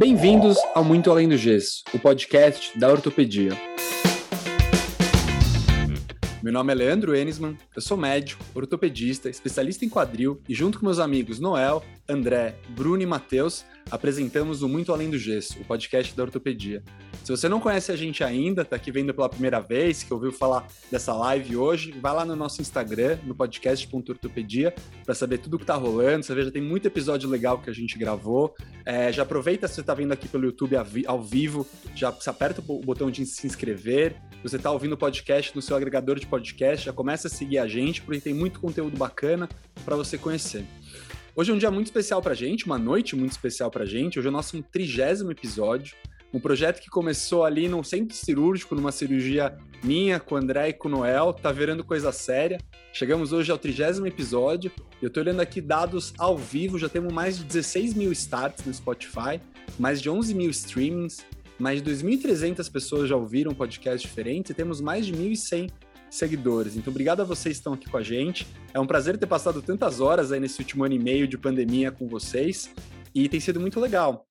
Bem-vindos ao Muito Além do Gesso, o podcast da ortopedia. Meu nome é Leandro Enisman, eu sou médico, ortopedista, especialista em quadril e junto com meus amigos Noel, André, Bruno e Matheus, apresentamos o Muito Além do Gesso, o podcast da ortopedia. Se você não conhece a gente ainda, tá aqui vendo pela primeira vez, que ouviu falar dessa live hoje, vai lá no nosso Instagram, no podcast.ortopedia, para saber tudo que tá rolando. Você vê, já tem muito episódio legal que a gente gravou. É, já aproveita se você tá vendo aqui pelo YouTube ao vivo, já aperta o botão de se inscrever. Se você tá ouvindo o podcast no seu agregador de podcast, já começa a seguir a gente, porque tem muito conteúdo bacana para você conhecer. Hoje é um dia muito especial pra gente, uma noite muito especial pra gente. Hoje é o nosso trigésimo episódio. Um projeto que começou ali num centro cirúrgico, numa cirurgia minha com o André e com o Noel, tá virando coisa séria. Chegamos hoje ao trigésimo episódio. Eu tô olhando aqui dados ao vivo, já temos mais de 16 mil starts no Spotify, mais de 11 mil streamings, mais de 2.300 pessoas já ouviram podcasts diferentes e temos mais de 1.100 seguidores. Então, obrigado a vocês que estão aqui com a gente. É um prazer ter passado tantas horas aí nesse último ano e meio de pandemia com vocês e tem sido muito legal.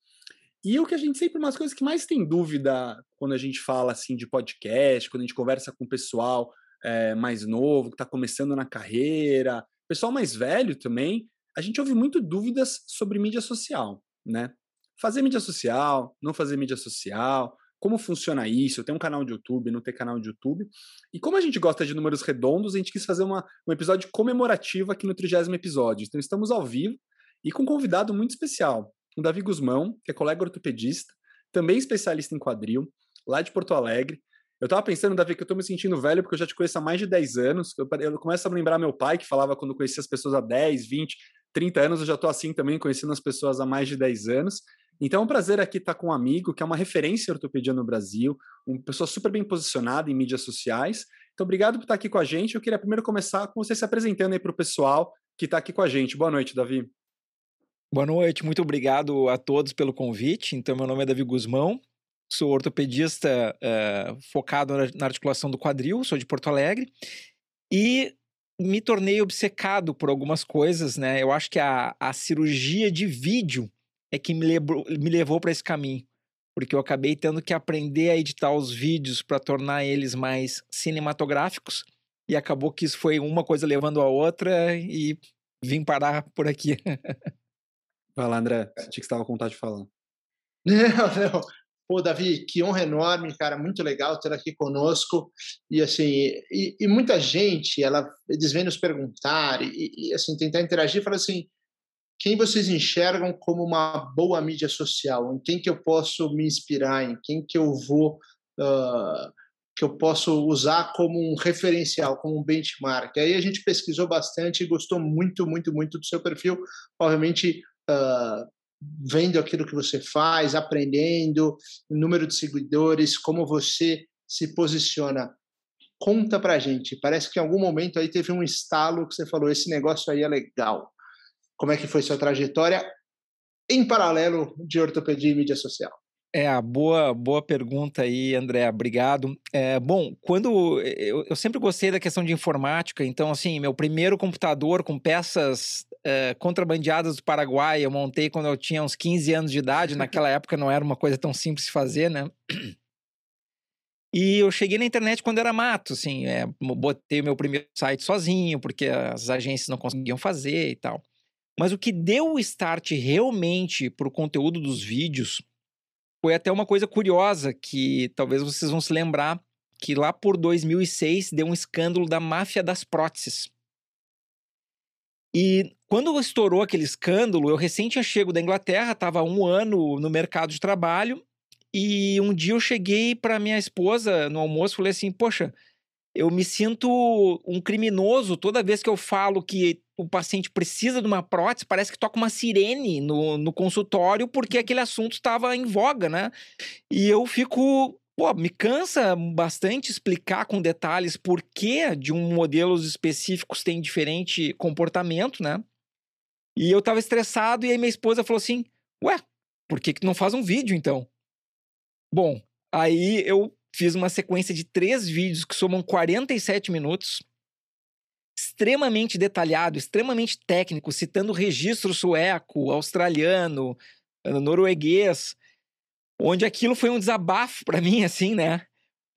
E o que a gente sempre, umas coisas que mais tem dúvida quando a gente fala assim de podcast, quando a gente conversa com o pessoal é, mais novo, que está começando na carreira, pessoal mais velho também, a gente ouve muito dúvidas sobre mídia social, né? Fazer mídia social, não fazer mídia social, como funciona isso, eu tenho um canal de YouTube, não ter canal de YouTube. E como a gente gosta de números redondos, a gente quis fazer uma, um episódio comemorativo aqui no trigésimo episódio. Então estamos ao vivo e com um convidado muito especial o Davi Guzmão, que é colega ortopedista, também especialista em quadril, lá de Porto Alegre. Eu tava pensando, Davi, que eu tô me sentindo velho porque eu já te conheço há mais de 10 anos. Eu, eu começo a lembrar meu pai, que falava quando conhecia as pessoas há 10, 20, 30 anos. Eu já tô assim também, conhecendo as pessoas há mais de 10 anos. Então é um prazer aqui estar com um amigo que é uma referência em ortopedia no Brasil, uma pessoa super bem posicionada em mídias sociais. Então, obrigado por estar aqui com a gente. Eu queria primeiro começar com você se apresentando aí para o pessoal que está aqui com a gente. Boa noite, Davi. Boa noite, muito obrigado a todos pelo convite. Então, meu nome é Davi Guzmão, sou ortopedista uh, focado na articulação do quadril, sou de Porto Alegre e me tornei obcecado por algumas coisas, né? Eu acho que a, a cirurgia de vídeo é que me, levou, me levou para esse caminho, porque eu acabei tendo que aprender a editar os vídeos para tornar eles mais cinematográficos e acabou que isso foi uma coisa levando a outra e vim parar por aqui. Vai lá, André. Senti que estava com vontade de falar. Não, não. Pô, Davi, que honra enorme, cara, muito legal ter aqui conosco. E assim, e, e muita gente, ela, eles vêm nos perguntar e, e assim tentar interagir, fala assim, quem vocês enxergam como uma boa mídia social? Em quem que eu posso me inspirar? Em quem que eu vou uh, que eu posso usar como um referencial, como um benchmark? Aí a gente pesquisou bastante e gostou muito, muito, muito do seu perfil. Obviamente uh, vendo aquilo que você faz, aprendendo, número de seguidores, como você se posiciona. Conta pra gente. Parece que em algum momento aí teve um estalo que você falou: esse negócio aí é legal. Como é que foi sua trajetória em paralelo de ortopedia e mídia social? É, boa, boa pergunta aí, André. Obrigado. É, bom, quando eu, eu, sempre gostei da questão de informática, então, assim, meu primeiro computador com peças é, contrabandeadas do Paraguai eu montei quando eu tinha uns 15 anos de idade. Naquela época não era uma coisa tão simples de fazer, né? E eu cheguei na internet quando era mato, assim, é, botei o meu primeiro site sozinho, porque as agências não conseguiam fazer e tal. Mas o que deu o start realmente para o conteúdo dos vídeos foi até uma coisa curiosa que talvez vocês vão se lembrar que lá por 2006 deu um escândalo da máfia das próteses. E quando estourou aquele escândalo, eu recém tinha chego da Inglaterra, estava um ano no mercado de trabalho, e um dia eu cheguei para minha esposa no almoço e falei assim: Poxa, eu me sinto um criminoso toda vez que eu falo que o paciente precisa de uma prótese, parece que toca uma sirene no, no consultório porque aquele assunto estava em voga, né? E eu fico. Pô, me cansa bastante explicar com detalhes por que de um modelos específicos tem diferente comportamento, né? E eu tava estressado e aí minha esposa falou assim: Ué, por que, que não faz um vídeo então? Bom, aí eu fiz uma sequência de três vídeos que somam 47 minutos extremamente detalhado, extremamente técnico, citando registro sueco, australiano, norueguês. onde aquilo foi um desabafo para mim, assim, né?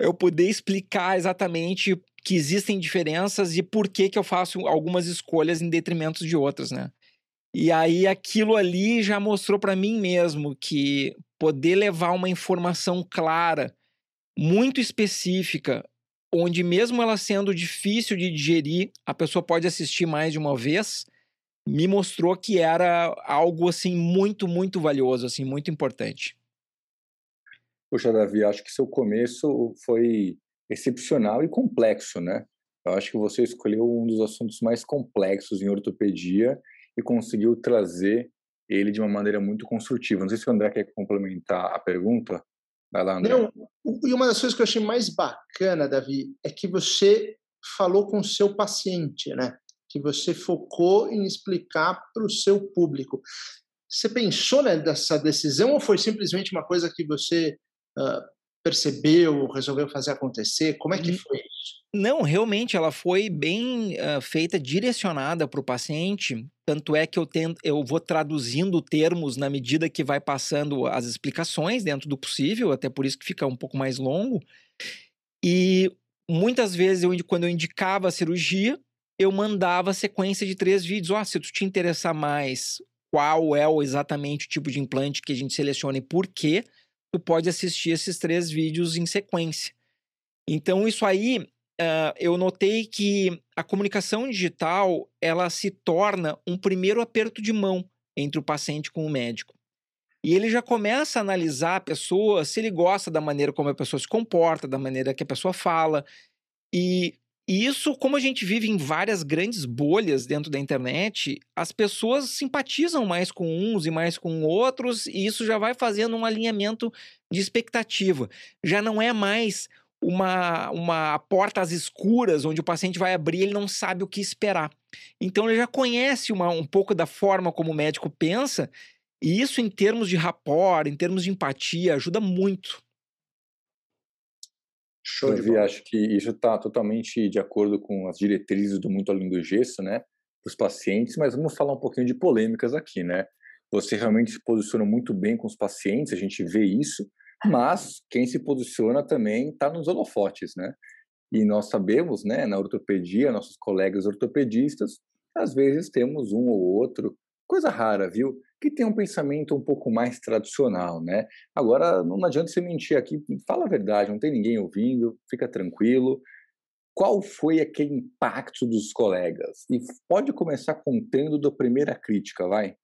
Eu poder explicar exatamente que existem diferenças e por que que eu faço algumas escolhas em detrimento de outras, né? E aí aquilo ali já mostrou para mim mesmo que poder levar uma informação clara, muito específica, onde mesmo ela sendo difícil de digerir, a pessoa pode assistir mais de uma vez, me mostrou que era algo assim muito, muito valioso, assim, muito importante. Poxa, Davi, acho que seu começo foi excepcional e complexo, né? Eu acho que você escolheu um dos assuntos mais complexos em ortopedia e conseguiu trazer ele de uma maneira muito construtiva. Não sei se o André quer complementar a pergunta. Vai lá, André. Não, e uma das coisas que eu achei mais bacana, Davi, é que você falou com o seu paciente, né? Que você focou em explicar para o seu público. Você pensou nessa decisão ou foi simplesmente uma coisa que você uh, percebeu, resolveu fazer acontecer? Como é que foi isso? Não, realmente ela foi bem uh, feita, direcionada para o paciente. Tanto é que eu, tento, eu vou traduzindo termos na medida que vai passando as explicações dentro do possível, até por isso que fica um pouco mais longo. E muitas vezes, eu, quando eu indicava a cirurgia, eu mandava a sequência de três vídeos. Ó, oh, se tu te interessar mais qual é o, exatamente o tipo de implante que a gente seleciona e por quê, tu pode assistir esses três vídeos em sequência. Então, isso aí, uh, eu notei que a comunicação digital, ela se torna um primeiro aperto de mão entre o paciente com o médico. E ele já começa a analisar a pessoa, se ele gosta da maneira como a pessoa se comporta, da maneira que a pessoa fala. E e isso, como a gente vive em várias grandes bolhas dentro da internet, as pessoas simpatizam mais com uns e mais com outros, e isso já vai fazendo um alinhamento de expectativa. Já não é mais uma, uma porta às escuras, onde o paciente vai abrir e ele não sabe o que esperar. Então ele já conhece uma, um pouco da forma como o médico pensa, e isso, em termos de rapport, em termos de empatia, ajuda muito. Show de bola. acho que isso está totalmente de acordo com as diretrizes do Muito Além do Gesso, né? Para os pacientes, mas vamos falar um pouquinho de polêmicas aqui, né? Você realmente se posiciona muito bem com os pacientes, a gente vê isso, mas quem se posiciona também está nos holofotes, né? E nós sabemos, né, na ortopedia, nossos colegas ortopedistas, às vezes temos um ou outro, coisa rara, viu? Que tem um pensamento um pouco mais tradicional, né? Agora, não adianta você mentir aqui, fala a verdade, não tem ninguém ouvindo, fica tranquilo. Qual foi aquele impacto dos colegas? E pode começar contando da primeira crítica, vai?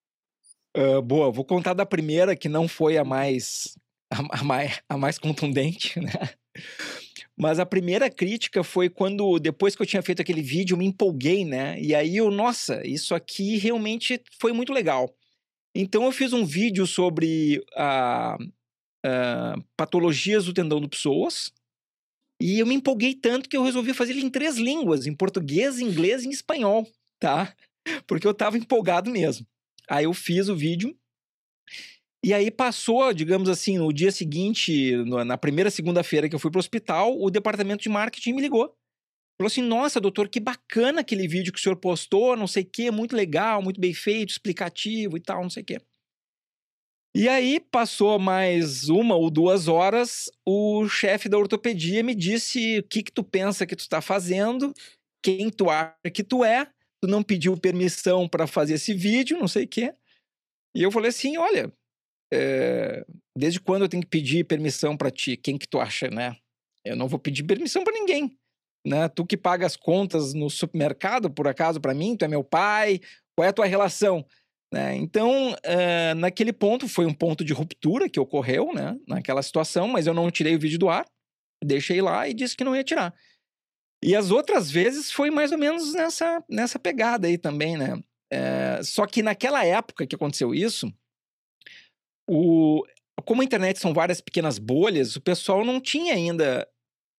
Uh, boa, vou contar da primeira, que não foi a mais, a, a mais, a mais contundente, né? Mas a primeira crítica foi quando, depois que eu tinha feito aquele vídeo, me empolguei, né? E aí eu, nossa, isso aqui realmente foi muito legal. Então eu fiz um vídeo sobre a, a, patologias do tendão do psoas e eu me empolguei tanto que eu resolvi fazer ele em três línguas, em português, inglês e em espanhol, tá? Porque eu estava empolgado mesmo. Aí eu fiz o vídeo e aí passou, digamos assim, no dia seguinte, na primeira segunda-feira que eu fui para o hospital, o departamento de marketing me ligou Falou assim: nossa, doutor, que bacana aquele vídeo que o senhor postou, não sei o quê, muito legal, muito bem feito, explicativo e tal, não sei o quê. E aí, passou mais uma ou duas horas, o chefe da ortopedia me disse o que, que tu pensa que tu está fazendo, quem tu acha que tu é, tu não pediu permissão para fazer esse vídeo, não sei o quê. E eu falei assim: olha, é... desde quando eu tenho que pedir permissão para ti? Quem que tu acha, né? Eu não vou pedir permissão para ninguém né? Tu que paga as contas no supermercado, por acaso, para mim, tu é meu pai, qual é a tua relação? Né? Então, uh, naquele ponto, foi um ponto de ruptura que ocorreu, né? Naquela situação, mas eu não tirei o vídeo do ar, deixei lá e disse que não ia tirar. E as outras vezes foi mais ou menos nessa, nessa pegada aí também, né? É, só que naquela época que aconteceu isso, o, como a internet são várias pequenas bolhas, o pessoal não tinha ainda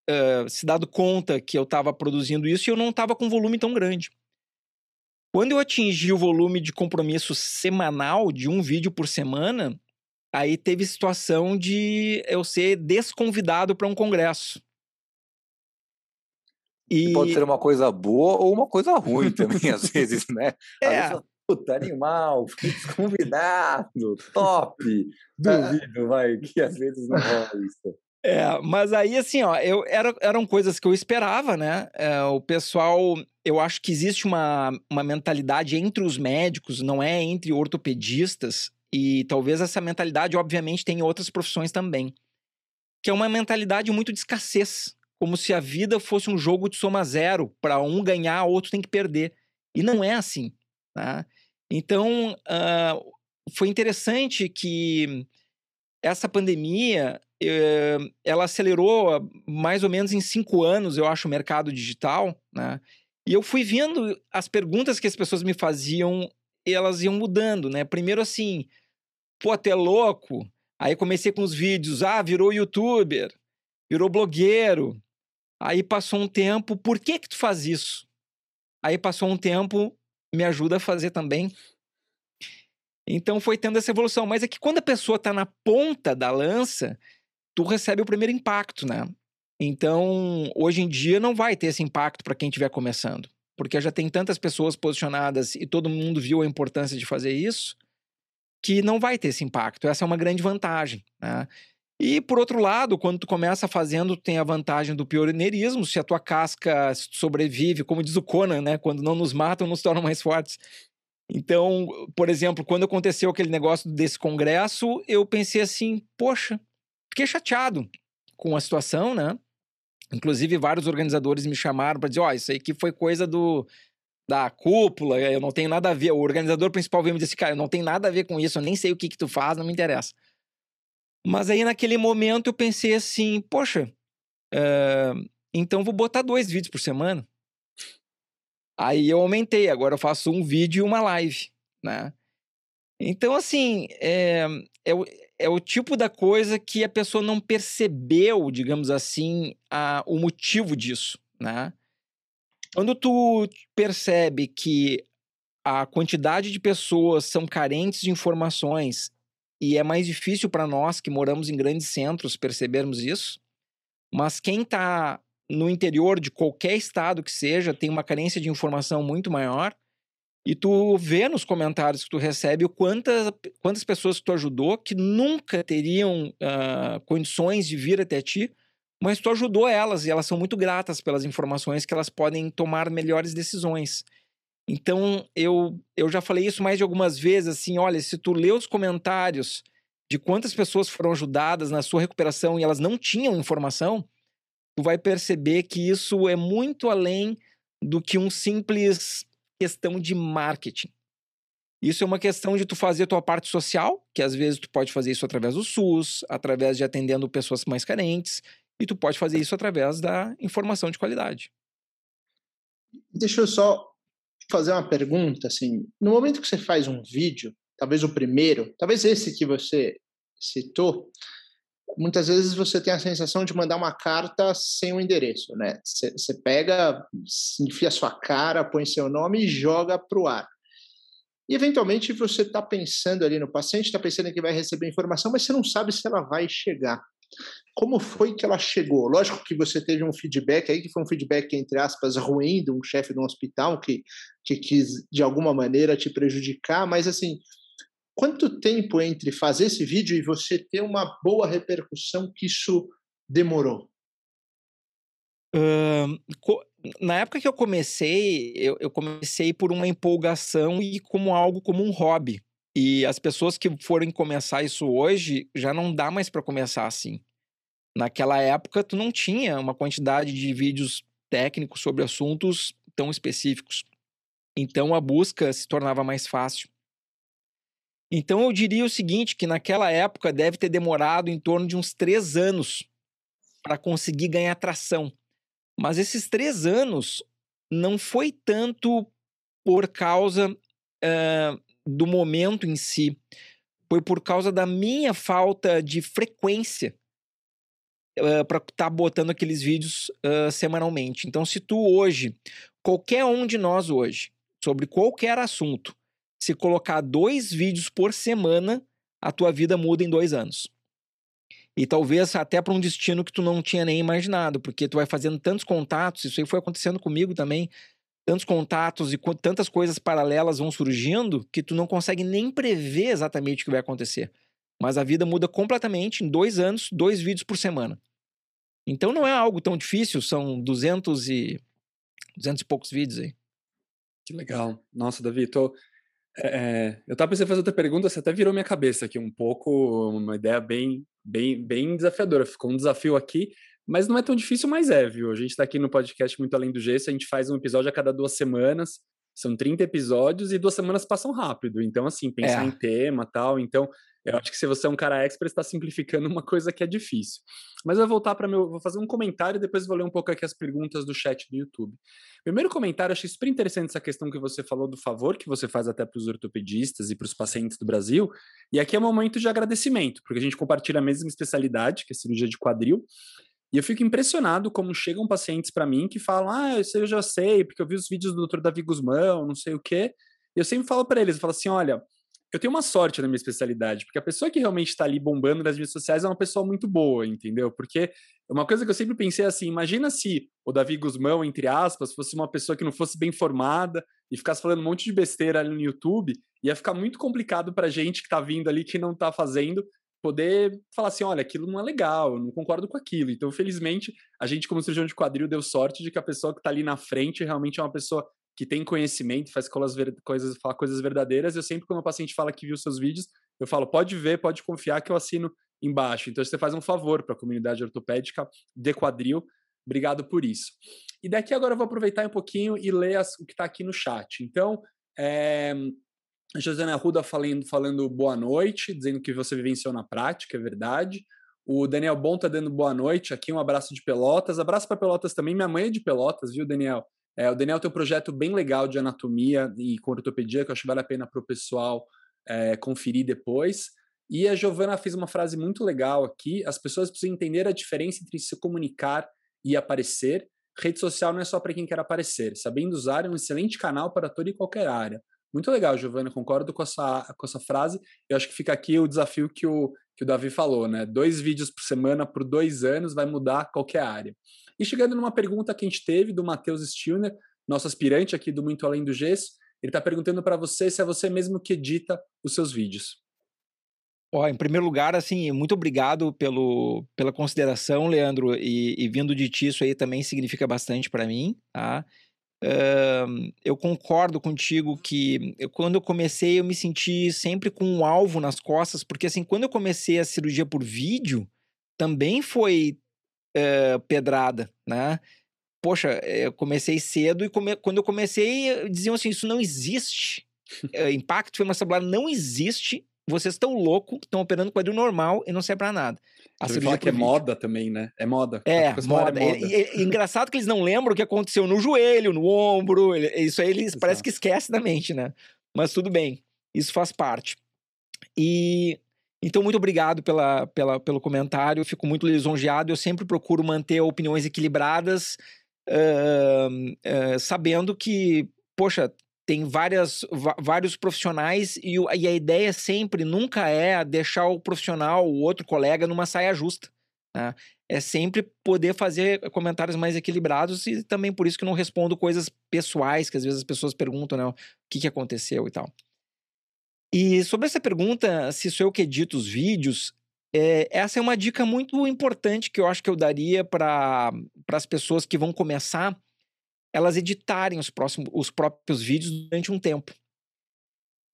uh, se dado conta que eu estava produzindo isso e eu não estava com volume tão grande. Quando eu atingi o volume de compromisso semanal, de um vídeo por semana, aí teve situação de eu ser desconvidado para um congresso. E... Pode ser uma coisa boa ou uma coisa ruim também, às vezes, né? É. Vezes Puta, animal, convidado, top. Duvido, vai, que às vezes não rola isso. É, mas aí, assim, ó, eu, era, eram coisas que eu esperava, né? É, o pessoal, eu acho que existe uma, uma mentalidade entre os médicos, não é entre ortopedistas, e talvez essa mentalidade, obviamente, tem em outras profissões também, que é uma mentalidade muito de escassez, como se a vida fosse um jogo de soma zero, para um ganhar, outro tem que perder. E não é assim, tá? Então, uh, foi interessante que essa pandemia ela acelerou mais ou menos em cinco anos, eu acho, o mercado digital, né? E eu fui vendo as perguntas que as pessoas me faziam, elas iam mudando, né? Primeiro assim, pô, até louco. Aí comecei com os vídeos, ah, virou youtuber, virou blogueiro. Aí passou um tempo, por que que tu faz isso? Aí passou um tempo, me ajuda a fazer também. Então foi tendo essa evolução. Mas é que quando a pessoa está na ponta da lança, tu recebe o primeiro impacto, né? Então, hoje em dia não vai ter esse impacto para quem estiver começando, porque já tem tantas pessoas posicionadas e todo mundo viu a importância de fazer isso, que não vai ter esse impacto. Essa é uma grande vantagem, né? E por outro lado, quando tu começa fazendo, tem a vantagem do pioneirismo, se a tua casca sobrevive, como diz o Conan, né? Quando não nos matam, nos tornam mais fortes. Então, por exemplo, quando aconteceu aquele negócio desse congresso, eu pensei assim, poxa, Fiquei chateado com a situação, né? Inclusive, vários organizadores me chamaram para dizer: Ó, oh, isso aí que foi coisa do da cúpula, eu não tenho nada a ver. O organizador principal veio me dizer: cara, eu não tenho nada a ver com isso, eu nem sei o que que tu faz, não me interessa. Mas aí, naquele momento, eu pensei assim: poxa, uh, então vou botar dois vídeos por semana. Aí eu aumentei, agora eu faço um vídeo e uma live, né? Então, assim, é, é, é o tipo da coisa que a pessoa não percebeu, digamos assim, a, o motivo disso, né? Quando tu percebe que a quantidade de pessoas são carentes de informações e é mais difícil para nós que moramos em grandes centros percebermos isso, mas quem está no interior de qualquer estado que seja tem uma carência de informação muito maior, e tu vê nos comentários que tu recebe quantas, quantas pessoas que tu ajudou que nunca teriam uh, condições de vir até ti, mas tu ajudou elas e elas são muito gratas pelas informações que elas podem tomar melhores decisões. Então, eu, eu já falei isso mais de algumas vezes, assim, olha, se tu lê os comentários de quantas pessoas foram ajudadas na sua recuperação e elas não tinham informação, tu vai perceber que isso é muito além do que um simples questão de marketing. Isso é uma questão de tu fazer a tua parte social, que às vezes tu pode fazer isso através do SUS, através de atendendo pessoas mais carentes, e tu pode fazer isso através da informação de qualidade. Deixa eu só fazer uma pergunta, assim, no momento que você faz um vídeo, talvez o primeiro, talvez esse que você citou, muitas vezes você tem a sensação de mandar uma carta sem o um endereço, né? Você pega, enfia sua cara, põe seu nome e joga para o ar. E eventualmente você está pensando ali no paciente, está pensando que vai receber informação, mas você não sabe se ela vai chegar. Como foi que ela chegou? Lógico que você teve um feedback aí, que foi um feedback, entre aspas, ruim de um chefe de um hospital que, que quis, de alguma maneira, te prejudicar, mas assim, Quanto tempo entre fazer esse vídeo e você ter uma boa repercussão que isso demorou? Uh, na época que eu comecei, eu, eu, comecei por uma empolgação e como algo como um hobby. E as pessoas que forem começar isso hoje já não dá mais para começar assim. Naquela época, tu não tinha uma quantidade de vídeos técnicos sobre assuntos tão específicos. Então a busca se tornava mais fácil. Então eu diria o seguinte, que naquela época deve ter demorado em torno de uns três anos para conseguir ganhar tração. Mas esses três anos não foi tanto por causa uh, do momento em si, foi por causa da minha falta de frequência uh, para estar tá botando aqueles vídeos uh, semanalmente. Então, se tu hoje, qualquer um de nós hoje, sobre qualquer assunto, se colocar dois vídeos por semana, a tua vida muda em dois anos. E talvez até para um destino que tu não tinha nem imaginado, porque tu vai fazendo tantos contatos, isso aí foi acontecendo comigo também, tantos contatos e tantas coisas paralelas vão surgindo que tu não consegue nem prever exatamente o que vai acontecer. Mas a vida muda completamente em dois anos, dois vídeos por semana. Então não é algo tão difícil, são 200 e, 200 e poucos vídeos aí. Que legal. Nossa, Davi, tô, é, eu tava pensando em fazer outra pergunta, você até virou minha cabeça aqui um pouco, uma ideia bem, bem, bem desafiadora. Ficou um desafio aqui, mas não é tão difícil, mas é, viu? A gente está aqui no podcast Muito Além do Gesso, a gente faz um episódio a cada duas semanas, são 30 episódios e duas semanas passam rápido. Então, assim, pensar é. em tema tal. Então, eu acho que se você é um cara expert, está simplificando uma coisa que é difícil. Mas eu vou voltar para meu. Vou fazer um comentário e depois vou ler um pouco aqui as perguntas do chat do YouTube. Primeiro comentário, achei super interessante essa questão que você falou do favor que você faz até para os ortopedistas e para os pacientes do Brasil. E aqui é um momento de agradecimento, porque a gente compartilha a mesma especialidade, que é cirurgia de quadril. E eu fico impressionado como chegam pacientes para mim que falam: Ah, isso eu já sei, porque eu vi os vídeos do Dr. Davi Guzmão, não sei o quê. E eu sempre falo para eles: eu falo assim, olha, eu tenho uma sorte na minha especialidade, porque a pessoa que realmente está ali bombando nas redes sociais é uma pessoa muito boa, entendeu? Porque uma coisa que eu sempre pensei é assim: imagina se o Davi Guzmão, entre aspas, fosse uma pessoa que não fosse bem formada e ficasse falando um monte de besteira ali no YouTube, ia ficar muito complicado para gente que está vindo ali que não está fazendo, poder falar assim, olha, aquilo não é legal, eu não concordo com aquilo. Então, felizmente, a gente, como cirurgião de quadril, deu sorte de que a pessoa que está ali na frente realmente é uma pessoa que tem conhecimento, faz coisas, fala coisas verdadeiras. Eu sempre, quando o paciente fala que viu seus vídeos, eu falo, pode ver, pode confiar que eu assino embaixo. Então, você faz um favor para a comunidade ortopédica de quadril. Obrigado por isso. E daqui agora eu vou aproveitar um pouquinho e ler as, o que está aqui no chat. Então, é, a Josiana Arruda falando, falando boa noite, dizendo que você vivenciou na prática, é verdade. O Daniel Bom tá dando boa noite aqui, um abraço de Pelotas. Abraço para Pelotas também. Minha mãe é de Pelotas, viu, Daniel? É, o Daniel tem um projeto bem legal de anatomia e com ortopedia, que eu acho que vale a pena para o pessoal é, conferir depois. E a Giovana fez uma frase muito legal aqui: as pessoas precisam entender a diferença entre se comunicar e aparecer. Rede social não é só para quem quer aparecer. Sabendo usar é um excelente canal para toda e qualquer área. Muito legal, Giovana, concordo com essa, com essa frase. Eu acho que fica aqui o desafio que o, que o Davi falou, né? Dois vídeos por semana por dois anos vai mudar qualquer área. E chegando numa pergunta que a gente teve do Matheus Stilner, nosso aspirante aqui do Muito Além do Gesso, ele está perguntando para você se é você mesmo que edita os seus vídeos. Ó, em primeiro lugar, assim, muito obrigado pelo, pela consideração, Leandro, e, e vindo de ti isso aí também significa bastante para mim, tá? Uh, eu concordo contigo que eu, quando eu comecei eu me senti sempre com um alvo nas costas, porque assim, quando eu comecei a cirurgia por vídeo, também foi uh, pedrada, né? Poxa, eu comecei cedo e come... quando eu comecei, diziam assim: isso não existe. uh, impacto femocelular não existe vocês estão loucos, estão operando quadril normal e não serve para nada. A Você fala que é moda também, né? É moda. É, moda. É moda. E, e, engraçado que eles não lembram o que aconteceu no joelho, no ombro. Isso aí eles Exato. parece que esquece da mente, né? Mas tudo bem. Isso faz parte. E então, muito obrigado pela, pela, pelo comentário. Eu fico muito lisonjeado. Eu sempre procuro manter opiniões equilibradas, uh, uh, sabendo que, poxa, tem várias, vários profissionais e, e, a ideia sempre nunca é deixar o profissional, o outro colega, numa saia justa. Né? É sempre poder fazer comentários mais equilibrados e também por isso que não respondo coisas pessoais, que às vezes as pessoas perguntam né, o que, que aconteceu e tal. E sobre essa pergunta, se sou eu que edito os vídeos, é, essa é uma dica muito importante que eu acho que eu daria para as pessoas que vão começar elas editarem os, próximos, os próprios vídeos durante um tempo.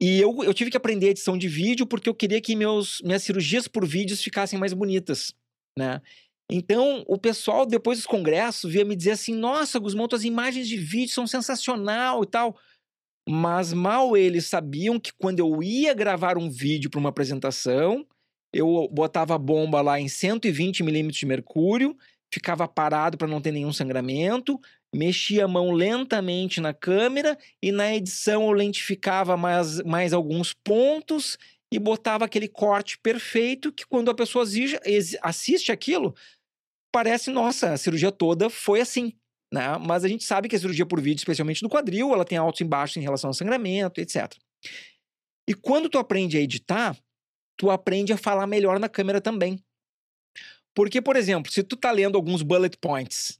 E eu, eu tive que aprender edição de vídeo porque eu queria que meus, minhas cirurgias por vídeos ficassem mais bonitas, né? Então, o pessoal, depois dos congressos, via me dizer assim, nossa, Guzmão, tuas imagens de vídeo são sensacional e tal. Mas mal eles sabiam que quando eu ia gravar um vídeo para uma apresentação, eu botava a bomba lá em 120 milímetros de mercúrio, ficava parado para não ter nenhum sangramento, mexia a mão lentamente na câmera e na edição eu lentificava mais, mais alguns pontos e botava aquele corte perfeito que quando a pessoa assiste aquilo, parece, nossa, a cirurgia toda foi assim. Né? Mas a gente sabe que a cirurgia por vídeo, especialmente no quadril, ela tem altos e baixos em relação ao sangramento, etc. E quando tu aprende a editar, tu aprende a falar melhor na câmera também. Porque, por exemplo, se tu tá lendo alguns bullet points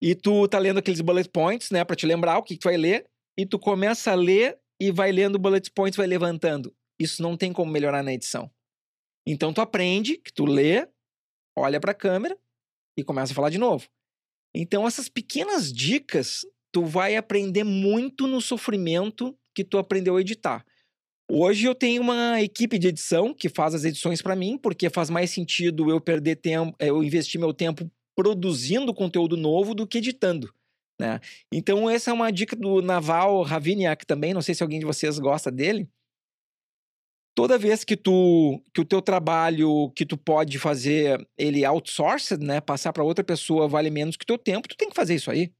e tu tá lendo aqueles bullet points, né, para te lembrar o que, que tu vai ler, e tu começa a ler e vai lendo bullet points, vai levantando. Isso não tem como melhorar na edição. Então tu aprende que tu lê, olha para a câmera e começa a falar de novo. Então essas pequenas dicas tu vai aprender muito no sofrimento que tu aprendeu a editar. Hoje eu tenho uma equipe de edição que faz as edições para mim, porque faz mais sentido eu perder tempo, eh, eu investir meu tempo produzindo conteúdo novo do que editando. Né? Então, essa é uma dica do Naval Raviniak também. Não sei se alguém de vocês gosta dele. Toda vez que tu que o teu trabalho que tu pode fazer ele outsourced, né, passar para outra pessoa vale menos que teu tempo, tu tem que fazer isso aí.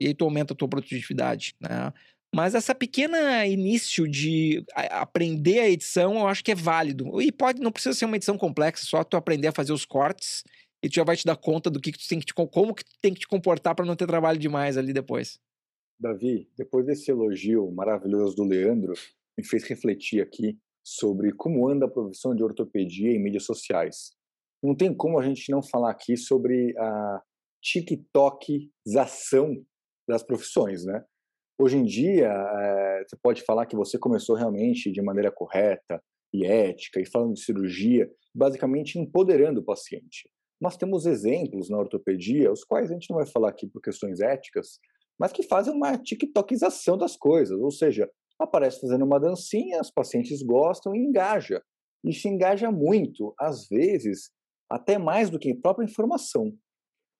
E aí tu aumenta a tua produtividade, né? Mas essa pequena início de aprender a edição, eu acho que é válido. E pode, não precisa ser uma edição complexa, só tu aprender a fazer os cortes e tu já vai te dar conta do que, que tu tem que te, como que tu tem que te comportar para não ter trabalho demais ali depois. Davi, depois desse elogio maravilhoso do Leandro, me fez refletir aqui sobre como anda a profissão de ortopedia em mídias sociais. Não tem como a gente não falar aqui sobre a TikTokização das profissões, né? Hoje em dia, é, você pode falar que você começou realmente de maneira correta e ética, e falando de cirurgia, basicamente empoderando o paciente. Nós temos exemplos na ortopedia, os quais a gente não vai falar aqui por questões éticas, mas que fazem uma tiktokização das coisas, ou seja, aparece fazendo uma dancinha, os pacientes gostam e engaja. E se engaja muito, às vezes, até mais do que a própria informação.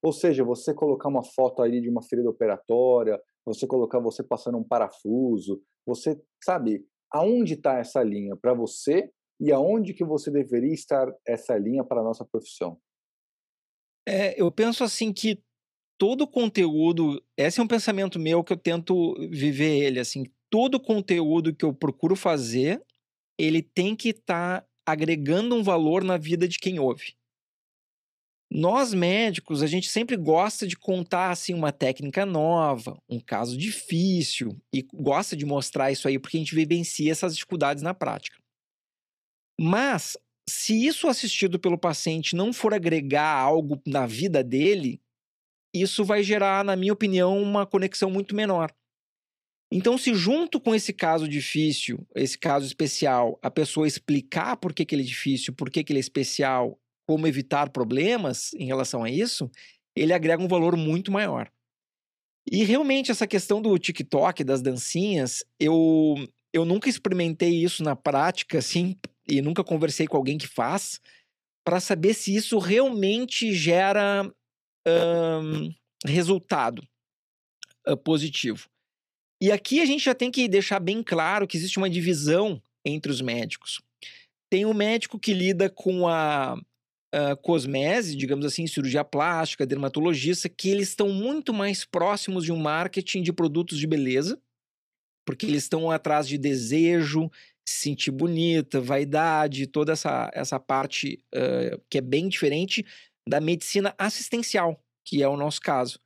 Ou seja, você colocar uma foto aí de uma ferida operatória, você colocar você passando um parafuso, você sabe aonde está essa linha para você e aonde que você deveria estar essa linha para a nossa profissão? É, eu penso assim que todo conteúdo, esse é um pensamento meu que eu tento viver ele, assim, todo conteúdo que eu procuro fazer, ele tem que estar tá agregando um valor na vida de quem ouve. Nós médicos, a gente sempre gosta de contar assim uma técnica nova, um caso difícil e gosta de mostrar isso aí porque a gente vivencia essas dificuldades na prática. Mas se isso assistido pelo paciente não for agregar algo na vida dele, isso vai gerar, na minha opinião, uma conexão muito menor. Então, se junto com esse caso difícil, esse caso especial, a pessoa explicar por que, que ele é difícil, por que, que ele é especial como evitar problemas em relação a isso, ele agrega um valor muito maior. E realmente essa questão do TikTok, das dancinhas, eu, eu nunca experimentei isso na prática, assim, e nunca conversei com alguém que faz, para saber se isso realmente gera um, resultado uh, positivo. E aqui a gente já tem que deixar bem claro que existe uma divisão entre os médicos. Tem o médico que lida com a uh, cosmese, digamos assim, cirurgia plástica, dermatologista, que eles estão muito mais próximos de um marketing de produtos de beleza, porque eles estão atrás de desejo, se sentir bonita, vaidade, toda essa, essa parte uh, que é bem diferente da medicina assistencial, que é o nosso caso.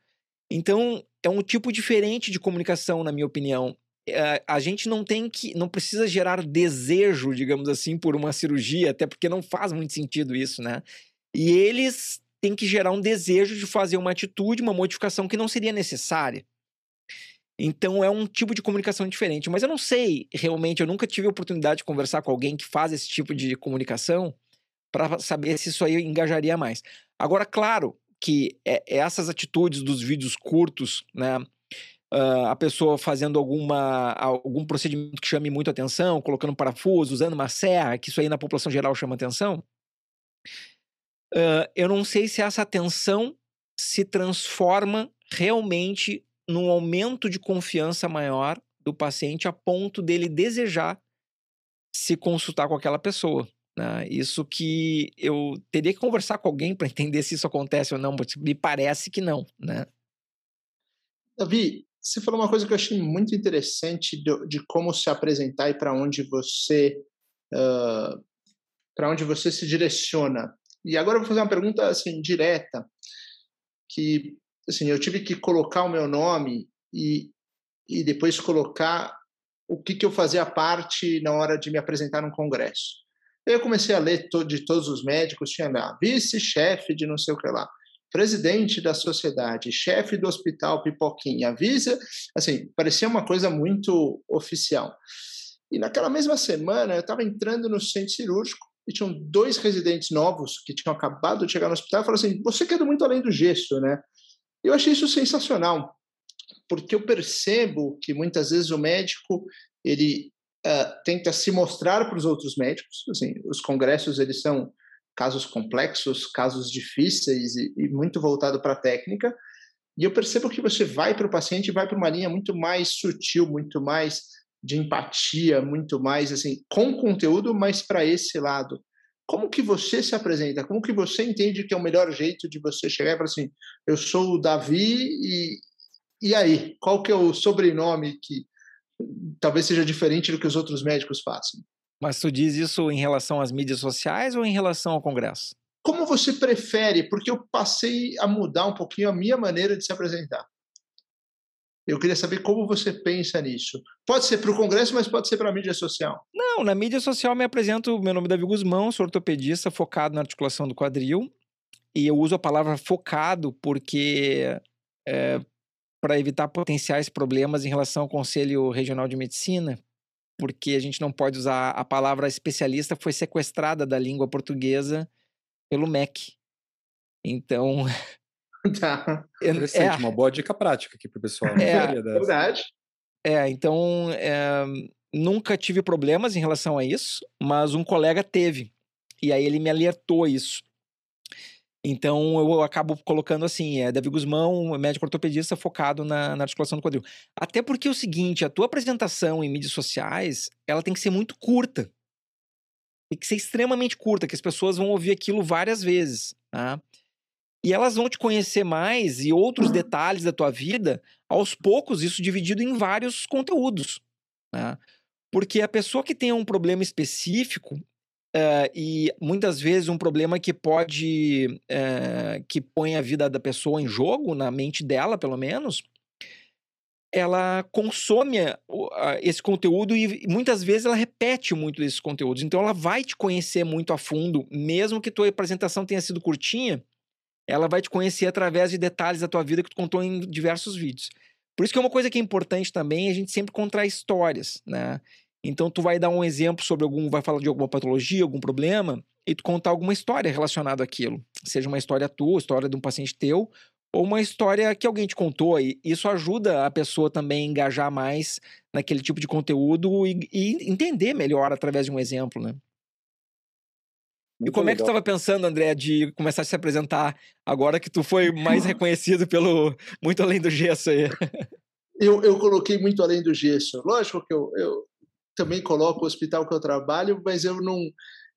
Então, é um tipo diferente de comunicação, na minha opinião. Eh, a gente não tem que, não precisa gerar desejo, digamos assim, por uma cirurgia, até porque não faz muito sentido isso, né? E eles têm que gerar um desejo de fazer uma atitude, uma modificação que não seria necessária. Então é um tipo de comunicação diferente. Mas eu não sei realmente, eu nunca tive a oportunidade de conversar com alguém que faz esse tipo de comunicação para saber se isso aí engajaria mais. Agora, claro que é, essas atitudes dos vídeos curtos, né? uh, a pessoa fazendo alguma, algum procedimento que chame muito atenção, colocando parafuso, usando uma serra, que isso aí na população geral chama atenção. Uh, eu não sei se essa atenção se transforma realmente num aumento de confiança maior do paciente a ponto dele desejar se consultar com aquela pessoa. Né? Isso que eu teria que conversar com alguém para entender se isso acontece ou não, mas me parece que não. Né? Davi, você falou uma coisa que eu achei muito interessante de, de como se apresentar e para onde você uh, para onde você se direciona. E agora eu vou fazer uma pergunta assim direta, que assim eu tive que colocar o meu nome e e depois colocar o que que eu fazia parte na hora de me apresentar num congresso. Eu comecei a ler de todos os médicos, tinha lá vice-chefe de não sei o que lá presidente da sociedade, chefe do hospital Pipoquinha, avisa, assim, parecia uma coisa muito oficial. E naquela mesma semana, eu estava entrando no centro cirúrgico e tinham dois residentes novos que tinham acabado de chegar no hospital e falaram assim: Você quer muito além do gesso, né? Eu achei isso sensacional, porque eu percebo que muitas vezes o médico ele uh, tenta se mostrar para os outros médicos. Assim, os congressos eles são casos complexos, casos difíceis e, e muito voltado para a técnica. E eu percebo que você vai para o paciente vai para uma linha muito mais sutil, muito mais de empatia, muito mais assim, com conteúdo, mas para esse lado. Como que você se apresenta? Como que você entende que é o melhor jeito de você chegar falar assim, eu sou o Davi e, e aí? Qual que é o sobrenome que talvez seja diferente do que os outros médicos façam? Mas tu diz isso em relação às mídias sociais ou em relação ao Congresso? Como você prefere? Porque eu passei a mudar um pouquinho a minha maneira de se apresentar. Eu queria saber como você pensa nisso. Pode ser para o Congresso, mas pode ser para a mídia social. Não, na mídia social me apresento, meu nome é Davi Guzmão, sou ortopedista focado na articulação do quadril. E eu uso a palavra focado porque é, para evitar potenciais problemas em relação ao Conselho Regional de Medicina, porque a gente não pode usar a palavra especialista, foi sequestrada da língua portuguesa pelo MEC. Então, Tá. Interessante, é, uma boa dica prática aqui para o pessoal. Né? É, verdade. É, então é, nunca tive problemas em relação a isso, mas um colega teve. E aí ele me alertou isso. Então eu acabo colocando assim, é Davi Guzmão, médico ortopedista focado na, na, articulação do quadril. Até porque é o seguinte, a tua apresentação em mídias sociais, ela tem que ser muito curta. Tem que ser extremamente curta, que as pessoas vão ouvir aquilo várias vezes, tá? E elas vão te conhecer mais e outros detalhes da tua vida, aos poucos, isso dividido em vários conteúdos. Né? Porque a pessoa que tem um problema específico, uh, e muitas vezes um problema que pode. Uh, que põe a vida da pessoa em jogo, na mente dela, pelo menos, ela consome esse conteúdo e muitas vezes ela repete muito desses conteúdos. Então ela vai te conhecer muito a fundo, mesmo que tua apresentação tenha sido curtinha, ela vai te conhecer através de detalhes da tua vida que tu contou em diversos vídeos. Por isso que é uma coisa que é importante também, a gente sempre contar histórias, né? Então tu vai dar um exemplo sobre algum, vai falar de alguma patologia, algum problema, e tu contar alguma história relacionada àquilo. Seja uma história tua, história de um paciente teu, ou uma história que alguém te contou. E isso ajuda a pessoa também a engajar mais naquele tipo de conteúdo e, e entender melhor através de um exemplo, né? Muito e como legal. é que tu estava pensando, André, de começar a se apresentar agora que tu foi mais reconhecido pelo Muito Além do Gesso aí? Eu, eu coloquei Muito Além do Gesso. Lógico que eu, eu também coloco o hospital que eu trabalho, mas eu não...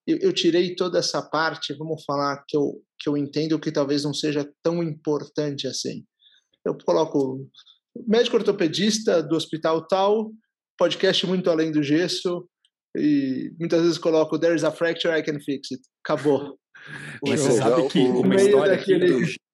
Eu, eu, tirei toda essa parte, vamos falar, que eu, que eu entendo que talvez não seja tão importante assim. Eu coloco médico ortopedista do hospital tal, podcast Muito Além do Gesso, e muitas vezes coloco There's a fracture, I can fix it. Acabou. Mas você sabe que o, uma história daquele... do,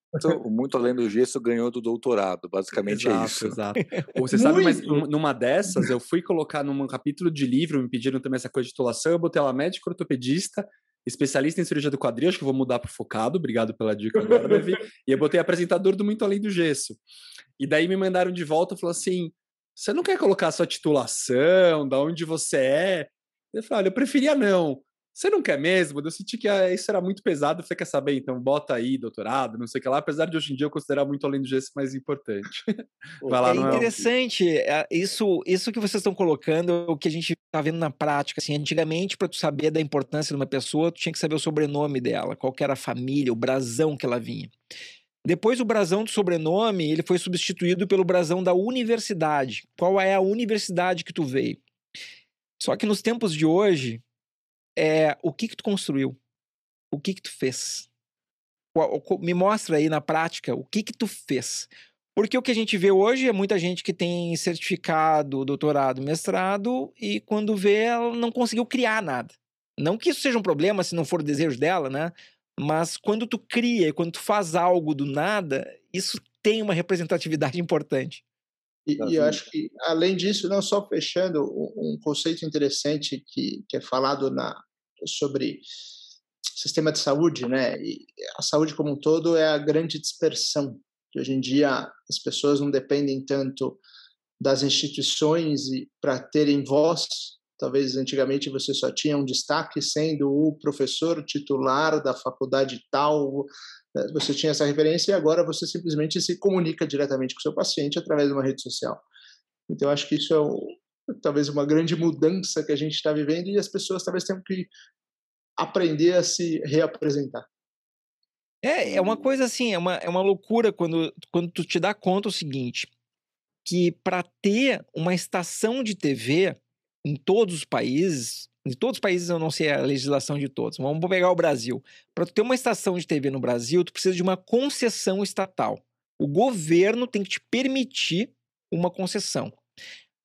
muito além do gesso ganhou do doutorado, basicamente exato, é isso. Exato. Você sabe, mas numa dessas eu fui colocar num capítulo de livro, me pediram também essa coisa de titulação, eu botei lá médico ortopedista, especialista em cirurgia do quadril, acho que vou mudar para focado, obrigado pela dica agora, Davi. e eu botei apresentador do Muito Além do Gesso. E daí me mandaram de volta e falou assim: você não quer colocar sua titulação, da onde você é? Ele falou: olha, eu preferia não. Você não quer mesmo? Eu senti que ah, isso era muito pesado. Você quer saber? Então, bota aí doutorado, não sei o que lá. Apesar de hoje em dia eu considerar muito além do gesso mais importante. Vai lá, é interessante. É, isso, isso que vocês estão colocando, é o que a gente está vendo na prática. Assim, antigamente, para tu saber da importância de uma pessoa, tu tinha que saber o sobrenome dela, qual era a família, o brasão que ela vinha. Depois, o brasão do sobrenome ele foi substituído pelo brasão da universidade. Qual é a universidade que tu veio? Só que nos tempos de hoje, é o que que tu construiu? O que que tu fez? Me mostra aí na prática o que que tu fez. Porque o que a gente vê hoje é muita gente que tem certificado, doutorado, mestrado e quando vê ela não conseguiu criar nada. Não que isso seja um problema se não for o desejo dela, né? Mas quando tu cria, quando tu faz algo do nada, isso tem uma representatividade importante. E, e, eu acho que, além disso, não só fechando um, um conceito interessante que, que é falado na, sobre sistema de saúde, né? E a saúde como um todo é a grande dispersão. Que hoje em dia as pessoas não dependem tanto das instituições para terem voz. Talvez antigamente você só tinha um destaque sendo o professor titular da faculdade tal? Você tinha essa referência e agora você simplesmente se comunica diretamente com o seu paciente através de uma rede social. Então, acho que isso é talvez uma grande mudança que a gente está vivendo e as pessoas talvez tenham que aprender a se reapresentar. É, é uma coisa assim, é uma, é uma loucura quando, quando tu te dá conta o seguinte, que para ter uma estação de TV em todos os países, em todos os países eu não sei a legislação de todos, vamos pegar o Brasil. Para ter uma estação de TV no Brasil, tu precisa de uma concessão estatal. O governo tem que te permitir uma concessão.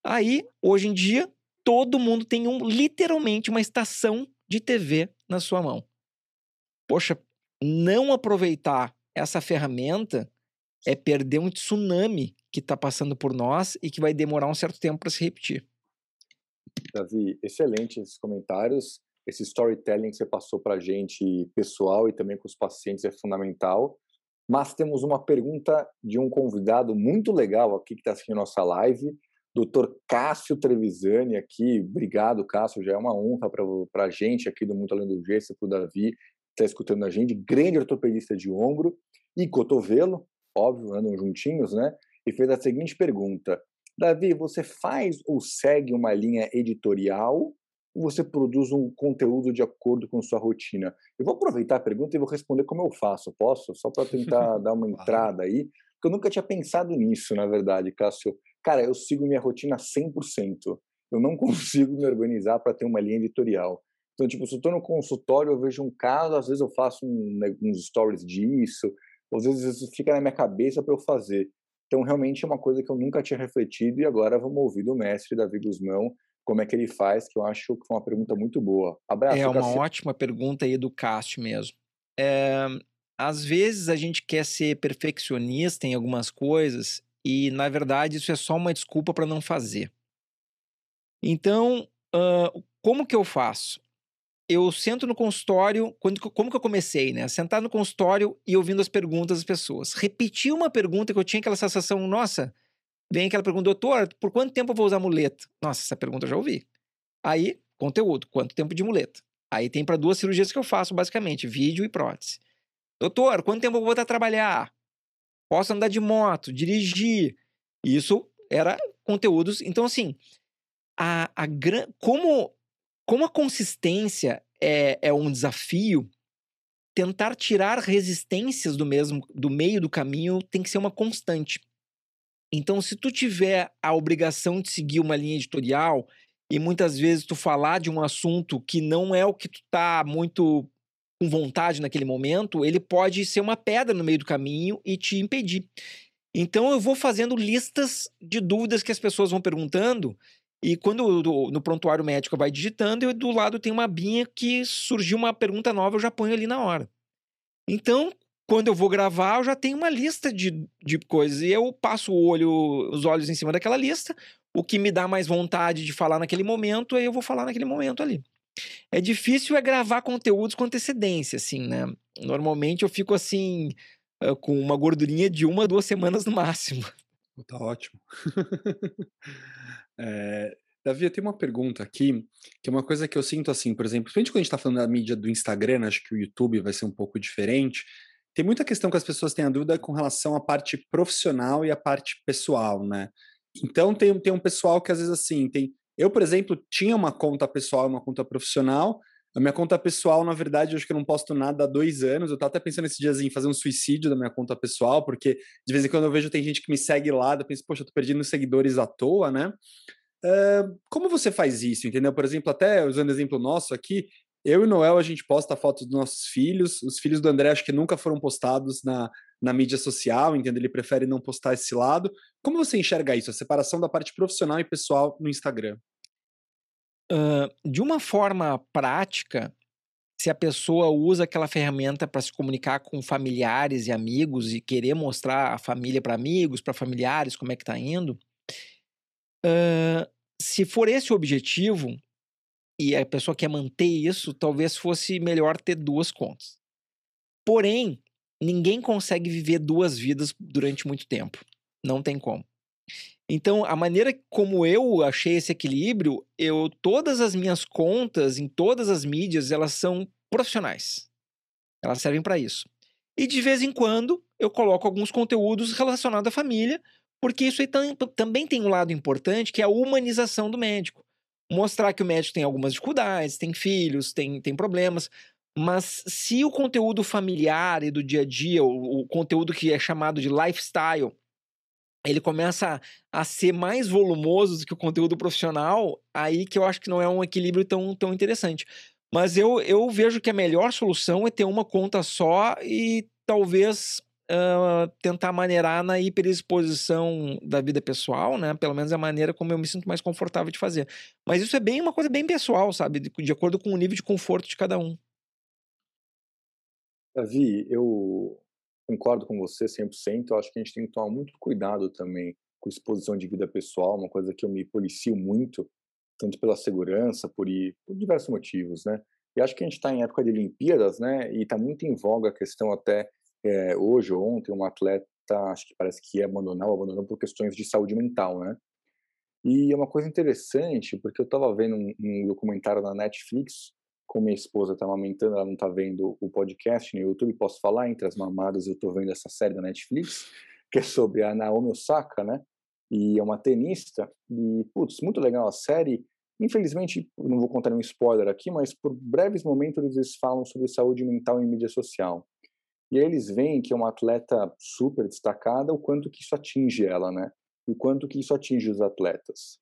Aí, hoje em dia, todo mundo tem um, literalmente uma estação de TV na sua mão. Poxa, não aproveitar essa ferramenta é perder um tsunami que está passando por nós e que vai demorar um certo tempo para se repetir. Davi, excelente esses comentários. Esse storytelling que você passou para a gente, pessoal e também com os pacientes, é fundamental. Mas temos uma pergunta de um convidado muito legal aqui que está assistindo nossa live, Dr. Cássio Trevisani aqui. Obrigado, Cássio. Já é uma honra para a gente aqui do Muito Além do Gesso, para o Davi, está escutando a gente. Grande ortopedista de ombro e cotovelo, óbvio, andam juntinhos, né? E fez a seguinte pergunta: Davi, você faz ou segue uma linha editorial ou você produz um conteúdo de acordo com sua rotina? Eu vou aproveitar a pergunta e vou responder como eu faço, posso? Só para tentar dar uma entrada aí, porque eu nunca tinha pensado nisso, na verdade, Cássio. Cara, eu sigo minha rotina 100%. Eu não consigo me organizar para ter uma linha editorial. Então, tipo, se eu estou no consultório, eu vejo um caso, às vezes eu faço um, né, uns stories disso, às vezes fica na minha cabeça para eu fazer. Então, realmente é uma coisa que eu nunca tinha refletido e agora vamos ouvir do mestre Davi Guzmão como é que ele faz, que eu acho que foi uma pergunta muito boa. Abraço, É uma ótima pergunta aí do Cássio mesmo. É, às vezes a gente quer ser perfeccionista em algumas coisas e, na verdade, isso é só uma desculpa para não fazer. Então, uh, como que eu faço? Eu sento no consultório, quando, como que eu comecei, né? Sentar no consultório e ouvindo as perguntas das pessoas. Repetir uma pergunta que eu tinha aquela sensação, nossa, vem aquela pergunta, doutor, por quanto tempo eu vou usar muleta? Nossa, essa pergunta eu já ouvi. Aí, conteúdo, quanto tempo de muleta? Aí tem para duas cirurgias que eu faço, basicamente, vídeo e prótese. Doutor, quanto tempo eu vou voltar a trabalhar? Posso andar de moto, dirigir? Isso era conteúdos. Então, assim, a, a gran... como como a consistência é, é um desafio, tentar tirar resistências do mesmo do meio do caminho tem que ser uma constante. Então, se tu tiver a obrigação de seguir uma linha editorial e muitas vezes tu falar de um assunto que não é o que tu tá muito com vontade naquele momento, ele pode ser uma pedra no meio do caminho e te impedir. Então eu vou fazendo listas de dúvidas que as pessoas vão perguntando e quando no prontuário médico vai digitando, eu, do lado tem uma abinha que surgiu uma pergunta nova, eu já ponho ali na hora. Então, quando eu vou gravar, eu já tenho uma lista de, de coisas. E eu passo o olho, os olhos em cima daquela lista. O que me dá mais vontade de falar naquele momento, aí eu vou falar naquele momento ali. É difícil é gravar conteúdos com antecedência, assim, né? Normalmente eu fico assim, com uma gordurinha de uma, duas semanas no máximo. Tá ótimo. É, Davi, eu tenho uma pergunta aqui, que é uma coisa que eu sinto assim, por exemplo, principalmente quando a gente está falando da mídia do Instagram, acho que o YouTube vai ser um pouco diferente. Tem muita questão que as pessoas têm a dúvida com relação à parte profissional e à parte pessoal, né? Então tem, tem um pessoal que às vezes assim, tem. Eu, por exemplo, tinha uma conta pessoal e uma conta profissional. A minha conta pessoal, na verdade, eu acho que eu não posto nada há dois anos. Eu estava até pensando esses dias em fazer um suicídio da minha conta pessoal, porque de vez em quando eu vejo tem gente que me segue lá, eu penso, poxa, eu tô perdendo seguidores à toa, né? Uh, como você faz isso, entendeu? Por exemplo, até usando exemplo nosso aqui, eu e Noel, a gente posta fotos dos nossos filhos. Os filhos do André acho que nunca foram postados na, na mídia social, entendeu? Ele prefere não postar esse lado. Como você enxerga isso, a separação da parte profissional e pessoal no Instagram? Uh, de uma forma prática, se a pessoa usa aquela ferramenta para se comunicar com familiares e amigos e querer mostrar a família para amigos, para familiares, como é que está indo, uh, se for esse o objetivo, e a pessoa quer manter isso, talvez fosse melhor ter duas contas. Porém, ninguém consegue viver duas vidas durante muito tempo. Não tem como. Então, a maneira como eu achei esse equilíbrio, eu todas as minhas contas em todas as mídias, elas são profissionais. Elas servem para isso. E de vez em quando eu coloco alguns conteúdos relacionados à família, porque isso aí também tem um lado importante, que é a humanização do médico. Mostrar que o médico tem algumas dificuldades, tem filhos, tem, tem problemas, mas se o conteúdo familiar e do dia a dia, o, o conteúdo que é chamado de lifestyle, ele começa a, ser mais volumoso do que o conteúdo profissional, aí que eu acho que não é um equilíbrio tão, tão interessante. Mas eu, eu vejo que a melhor solução é ter uma conta só e talvez uh, tentar maneirar na hiperexposição da vida pessoal, né? Pelo menos é a maneira como eu me sinto mais confortável de fazer. Mas isso é bem uma coisa bem pessoal, sabe? De, de acordo com o nível de conforto de cada um. Davi, eu concordo com você 100%. Eu acho que a gente tem que tomar muito cuidado também com exposição de vida pessoal, uma coisa que eu me policio muito, tanto pela segurança, por, ir, por diversos motivos, né? E acho que a gente está em época de Olimpíadas, né? E está muito em voga a questão até é, hoje ou ontem, um atleta, acho que parece que abandonou, abandonou por questões de saúde mental, né? E é uma coisa interessante, porque eu estava vendo um, um, documentário na Netflix, com minha esposa está amamentando, ela não está vendo o podcast no YouTube, posso falar, entre as mamadas eu estou vendo essa série da Netflix, que é sobre a Naomi Osaka, né? E é uma tenista, e, putz, muito legal a série, Infelizmente, não vou contar nenhum spoiler aqui, mas por breves momentos eles falam sobre saúde mental em mídia social. E aí eles veem que é uma atleta super destacada, o quanto que isso atinge ela, né? O quanto que isso atinge os atletas.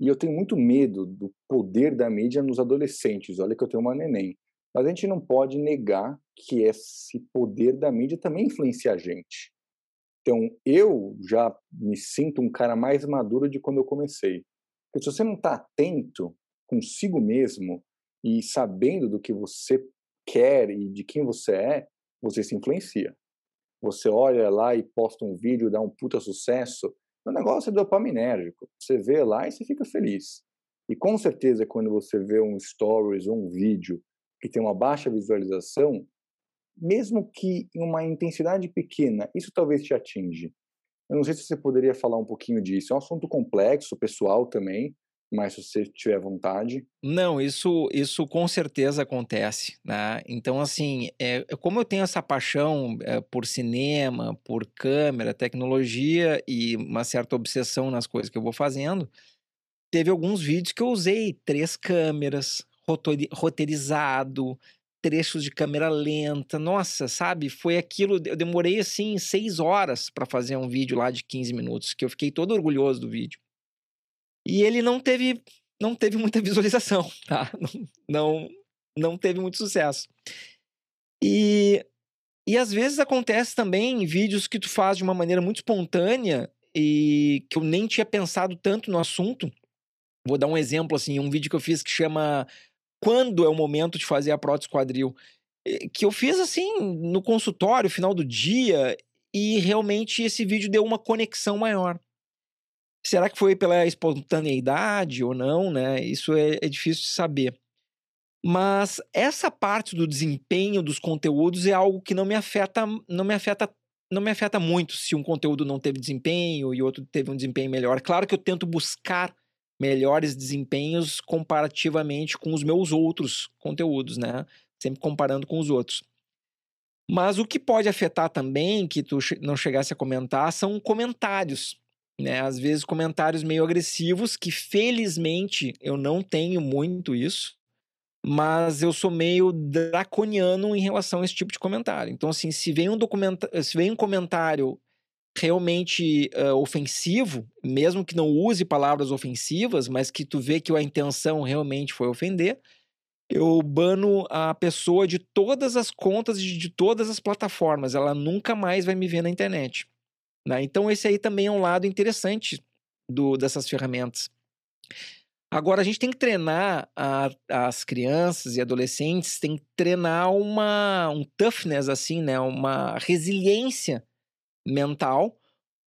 E eu tenho muito medo do poder da mídia nos adolescentes. Olha que eu tenho uma neném. Mas a gente não pode negar que esse poder da mídia também influencia a gente. Então, eu já me sinto um cara mais maduro de quando eu comecei. Porque se você não está atento consigo mesmo e sabendo do que você quer e de quem você é, você se influencia. Você olha lá e posta um vídeo, dá um puta sucesso, o negócio é dopaminérgico. Você vê lá e você fica feliz. E com certeza, quando você vê um stories ou um vídeo que tem uma baixa visualização, mesmo que em uma intensidade pequena, isso talvez te atinge. Eu não sei se você poderia falar um pouquinho disso. É um assunto complexo, pessoal também, mas se você tiver vontade. Não, isso, isso com certeza acontece, né? Então, assim, é, é, como eu tenho essa paixão é, por cinema, por câmera, tecnologia e uma certa obsessão nas coisas que eu vou fazendo, teve alguns vídeos que eu usei três câmeras, roteirizado, trechos de câmera lenta. Nossa, sabe? Foi aquilo. Eu demorei assim seis horas para fazer um vídeo lá de 15 minutos, que eu fiquei todo orgulhoso do vídeo. E ele não teve, não teve muita visualização, tá? Não, não teve muito sucesso. E, e às vezes acontece também em vídeos que tu faz de uma maneira muito espontânea e que eu nem tinha pensado tanto no assunto. Vou dar um exemplo assim, um vídeo que eu fiz que chama Quando é o momento de fazer a prótese quadril, que eu fiz assim no consultório, final do dia, e realmente esse vídeo deu uma conexão maior. Será que foi pela espontaneidade ou não, né? Isso é, é difícil de saber. Mas essa parte do desempenho dos conteúdos é algo que não me afeta, não me afeta, não me afeta muito se um conteúdo não teve desempenho e outro teve um desempenho melhor. Claro que eu tento buscar melhores desempenhos comparativamente com os meus outros conteúdos, né? Sempre comparando com os outros. Mas o que pode afetar também, que tu não chegasse a comentar, são comentários né? Às vezes comentários meio agressivos, que felizmente eu não tenho muito isso, mas eu sou meio draconiano em relação a esse tipo de comentário. Então, assim, se vem um, se vem um comentário realmente uh, ofensivo, mesmo que não use palavras ofensivas, mas que tu vê que a intenção realmente foi ofender, eu bano a pessoa de todas as contas de, de todas as plataformas. Ela nunca mais vai me ver na internet. Né? Então, esse aí também é um lado interessante do, dessas ferramentas. Agora, a gente tem que treinar a, as crianças e adolescentes, tem que treinar uma, um toughness, assim, né? Uma resiliência mental,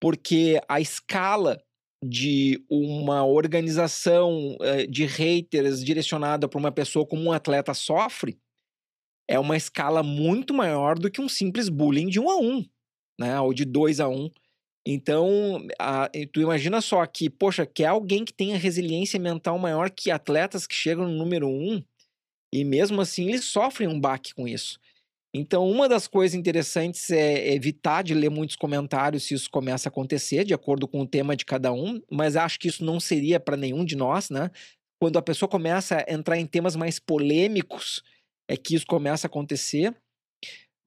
porque a escala de uma organização uh, de haters direcionada para uma pessoa como um atleta sofre é uma escala muito maior do que um simples bullying de um a um, né? Ou de dois a um. Então, a, tu imagina só que, poxa, que alguém que tenha resiliência mental maior que atletas que chegam no número um, e mesmo assim eles sofrem um baque com isso. Então, uma das coisas interessantes é evitar de ler muitos comentários se isso começa a acontecer, de acordo com o tema de cada um, mas acho que isso não seria para nenhum de nós, né? Quando a pessoa começa a entrar em temas mais polêmicos, é que isso começa a acontecer.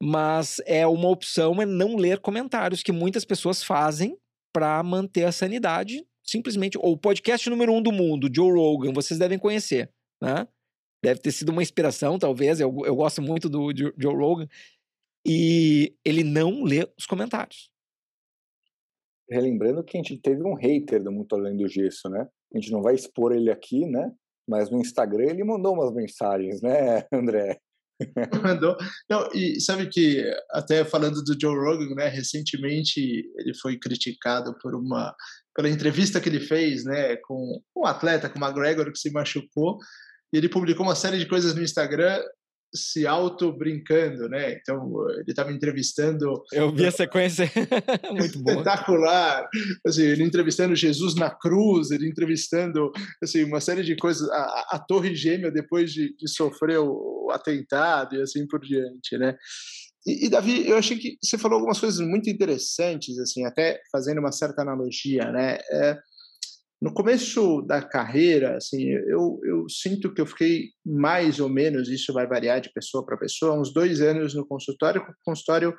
Mas é uma opção é não ler comentários que muitas pessoas fazem para manter a sanidade, simplesmente. O podcast número um do mundo, Joe Rogan, vocês devem conhecer, né? Deve ter sido uma inspiração, talvez. Eu, eu gosto muito do, do Joe Rogan. E ele não lê os comentários. Relembrando que a gente teve um hater do Muito Além do Gesso, né? A gente não vai expor ele aqui, né? Mas no Instagram ele mandou umas mensagens, né, André? Mandou. Não, e sabe que, até falando do Joe Rogan, né, recentemente ele foi criticado por uma pela entrevista que ele fez, né, com um atleta, com o McGregor, que se machucou, e ele publicou uma série de coisas no Instagram se auto brincando, né? Então ele estava entrevistando. Eu vi a sequência muito boa. Espetacular. Assim, ele entrevistando Jesus na cruz, ele entrevistando assim uma série de coisas, a, a Torre Gêmea depois de, de, sofrer o atentado e assim por diante, né? E, e, Davi, eu achei que você falou algumas coisas muito interessantes, assim, até fazendo uma certa analogia, né? É, no começo da carreira, assim, eu, eu sinto que eu fiquei mais ou menos, isso vai variar de pessoa para pessoa, uns dois anos no consultório, com o consultório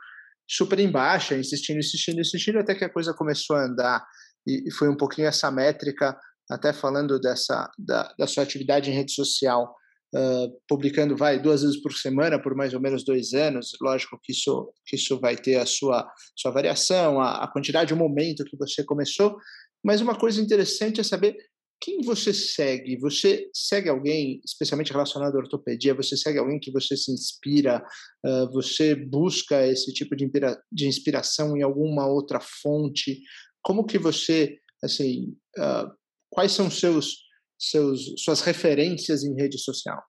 super em baixa, insistindo, insistindo, insistindo, até que a coisa começou a andar. E, e foi um pouquinho essa métrica, até falando dessa da, da sua atividade em rede social, uh, publicando, vai, duas vezes por semana, por mais ou menos dois anos. Lógico que isso, que isso vai ter a sua, sua variação, a, a quantidade, o momento que você começou, mas uma coisa interessante é saber quem você segue. Você segue alguém, especialmente relacionado à ortopedia, você segue alguém que você se inspira, uh, você busca esse tipo de, de, inspiração em alguma outra fonte? Como que você, assim, uh, quais são seus, seus, suas referências em rede social?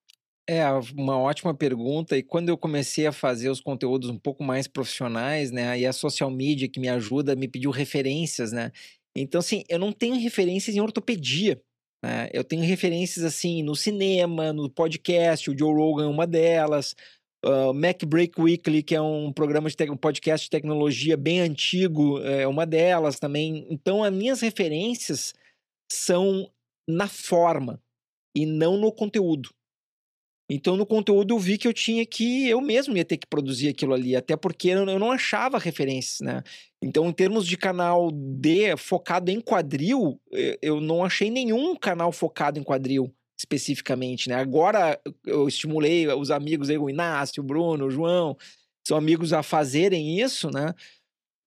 É uma ótima pergunta. E quando eu comecei a fazer os conteúdos um pouco mais profissionais, né? Aí a social media que me ajuda me pediu referências, né? Então, assim, eu não tenho referências em ortopedia. Né? Eu tenho referências, assim, no cinema, no podcast, o Joe Rogan é uma delas, uh, Mac Break Weekly, que é um programa de um podcast de tecnologia bem antigo, é uma delas também. Então, as minhas referências são na forma e não no conteúdo. Então, no conteúdo, eu vi que eu tinha que, eu mesmo ia ter que produzir aquilo ali, até porque eu não achava referências, né? Então, em termos de canal D focado em quadril, eu não achei nenhum canal focado em quadril especificamente, né? Agora eu estimulei os amigos aí, o Inácio, o Bruno, o João, são amigos a fazerem isso, né?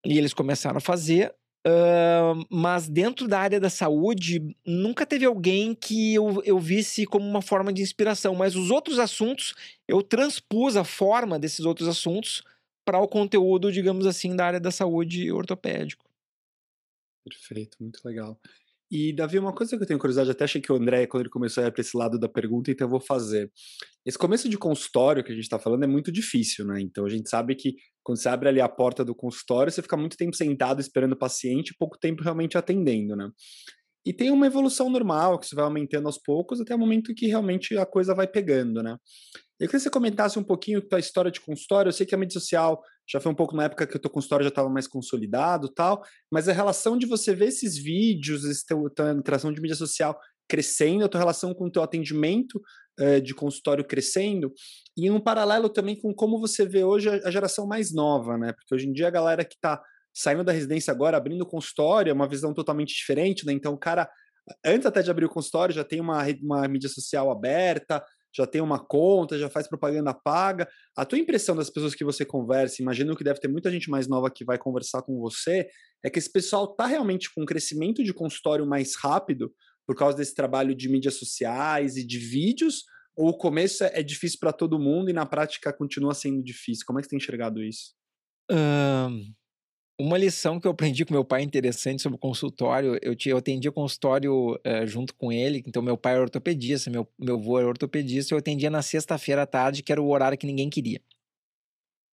E eles começaram a fazer. Uh, mas dentro da área da saúde, nunca teve alguém que eu, eu visse como uma forma de inspiração. Mas os outros assuntos, eu transpus a forma desses outros assuntos para o conteúdo, digamos assim, da área da saúde ortopédico. Perfeito, muito legal. E, Davi, uma coisa que eu tenho curiosidade, até achei que o André, quando ele começou a ir para esse lado da pergunta, então eu vou fazer. Esse começo de consultório que a gente está falando é muito difícil, né? Então a gente sabe que quando você abre ali a porta do consultório, você fica muito tempo sentado esperando o paciente e pouco tempo realmente atendendo, né? E tem uma evolução normal, que você vai aumentando aos poucos, até o momento que realmente a coisa vai pegando, né? Eu queria que você comentasse um pouquinho da história de consultório. Eu sei que a mídia social já foi um pouco na época que o teu consultório já estava mais consolidado tal, mas a relação de você ver esses vídeos, essa interação de mídia social crescendo, a tua relação com o teu atendimento eh, de consultório crescendo, e um paralelo também com como você vê hoje a, geração mais nova, né? Porque hoje em dia a galera que está saindo da residência agora, abrindo consultório, é uma visão totalmente diferente, né? Então o cara, antes até de abrir o consultório, já tem uma, uma mídia social aberta, já tem uma conta, já faz propaganda paga. A tua impressão das pessoas que você conversa, imagino que deve ter muita gente mais nova que vai conversar com você, é que esse pessoal está realmente com um crescimento de consultório mais rápido por causa desse trabalho de mídias sociais e de vídeos, ou o começo é difícil para todo mundo e na prática continua sendo difícil? Como é que você tem enxergado isso? Um, Uma lição que eu aprendi com meu pai interessante sobre o consultório, eu, tinha, eu atendia consultório uh, junto com ele, então meu pai era ortopedista, meu, meu avô era ortopedista, eu atendia na sexta-feira à tarde, que era o horário que ninguém queria.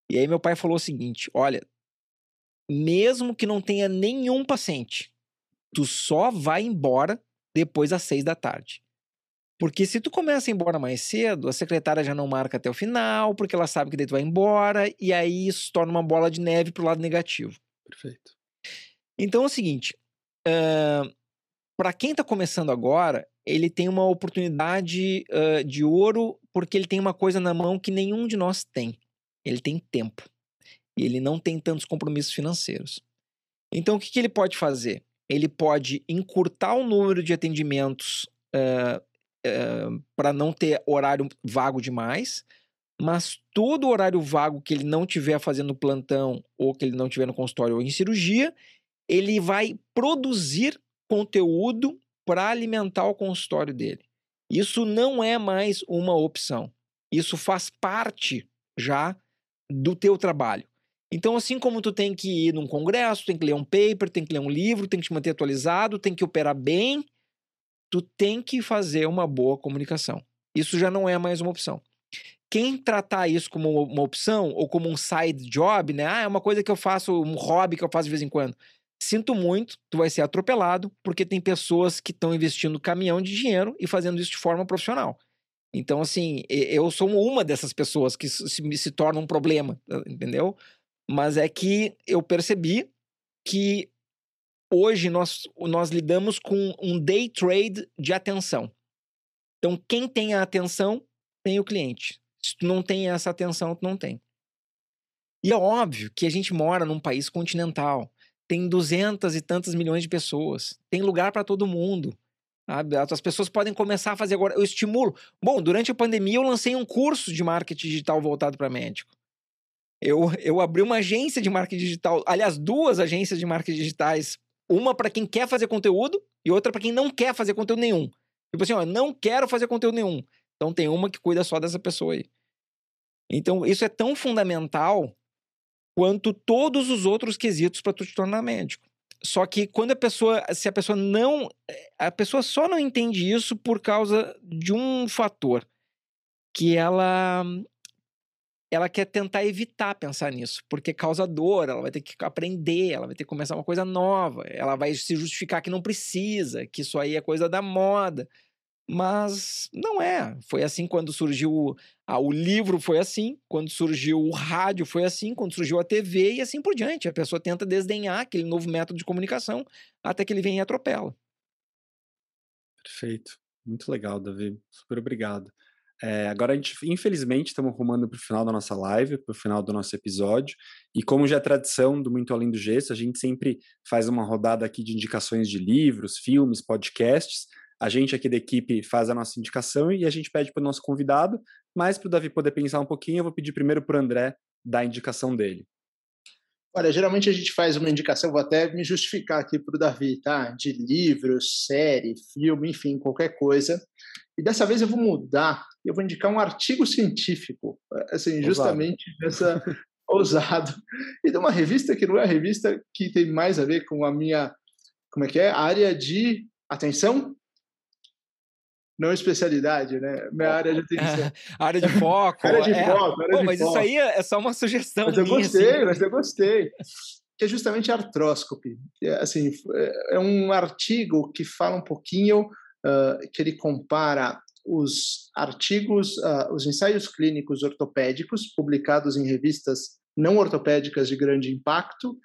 E aí meu pai falou o seguinte: olha, mesmo que não tenha nenhum paciente, tu só vai embora depois das seis da tarde. Porque se tu começa a ir embora mais cedo, a secretária já não marca até o final, porque ela sabe que daí tu vai embora, e aí isso torna uma bola de neve pro lado negativo. Perfeito. Então é o seguinte: uh, para quem está começando agora, ele tem uma oportunidade uh, de ouro porque ele tem uma coisa na mão que nenhum de nós tem. Ele tem tempo. E ele não tem tantos compromissos financeiros. Então, o que, que ele pode fazer? Ele pode encurtar o número de atendimentos uh, uh, para não ter horário vago demais, mas todo horário vago que ele não tiver fazendo plantão ou que ele não tiver no consultório ou em cirurgia, ele vai produzir conteúdo para alimentar o consultório dele. Isso não é mais uma opção. Isso faz parte já do teu trabalho. Então, assim como tu tem que ir num congresso, tem que ler um paper, tem que ler um livro, tem que te manter atualizado, tem que operar bem, tu tem que fazer uma boa comunicação. Isso já não é mais uma opção quem tratar isso como uma opção ou como um side job, né? Ah, é uma coisa que eu faço, um hobby que eu faço de vez em quando. Sinto muito, tu vai ser atropelado, porque tem pessoas que estão investindo caminhão de dinheiro e fazendo isso de forma profissional. Então, assim, eu sou uma dessas pessoas que se, se torna um problema, entendeu? Mas é que eu percebi que hoje nós, nós lidamos com um day trade de atenção. Então, quem tem a atenção tem o cliente. Se tu não tem essa atenção, tu não tem. E é óbvio que a gente mora num país continental. Tem duzentas e tantas milhões de pessoas. Tem lugar para todo mundo. Sabe? As pessoas podem começar a fazer agora. Eu estimulo. Bom, durante a pandemia eu lancei um curso de marketing digital voltado para médico. Eu, eu abri uma agência de marketing digital, aliás, duas agências de marketing digitais. Uma para quem quer fazer conteúdo e outra para quem não quer fazer conteúdo nenhum. Tipo assim, ó, não quero fazer conteúdo nenhum. Então tem uma que cuida só dessa pessoa aí. Então isso é tão fundamental quanto todos os outros quesitos para tu te tornar médico. Só que quando a pessoa, se a pessoa não, a pessoa só não entende isso por causa de um fator que ela ela quer tentar evitar pensar nisso, porque causa dor, ela vai ter que aprender, ela vai ter que começar uma coisa nova, ela vai se justificar que não precisa, que isso aí é coisa da moda. Mas não é. Foi assim quando surgiu ah, o livro, foi assim. Quando surgiu o rádio, foi assim. Quando surgiu a TV e assim por diante. A pessoa tenta desdenhar aquele novo método de comunicação até que ele vem e atropela. Perfeito. Muito legal, Davi. Super obrigado. É, agora a gente, infelizmente, estamos rumando para o final da nossa live, para o final do nosso episódio. E como já é tradição do Muito Além do Gesso, a gente sempre faz uma rodada aqui de indicações de livros, filmes, podcasts. A gente aqui da equipe faz a nossa indicação e a gente pede para o nosso convidado, mas para o Davi poder pensar um pouquinho, eu vou pedir primeiro para o André dar a indicação dele. Olha, geralmente a gente faz uma indicação, vou até me justificar aqui para o Davi, tá? De livro, série, filme, enfim, qualquer coisa. E dessa vez eu vou mudar, eu vou indicar um artigo científico, assim, justamente nessa ousado. E de uma revista que não é a revista que tem mais a ver com a minha, como é que é? área de atenção, não especialidade, né? Minha área de atenção. área de foco. área de é. foco. Área Pô, de mas foco. isso aí é só uma sugestão. Mas eu minha, gostei, assim. mas eu gostei. Que é justamente artróscopy. É, assim, é um artigo que fala um pouquinho, uh, que ele compara os artigos, uh, os ensaios clínicos ortopédicos publicados em revistas não ortopédicas de grande impacto,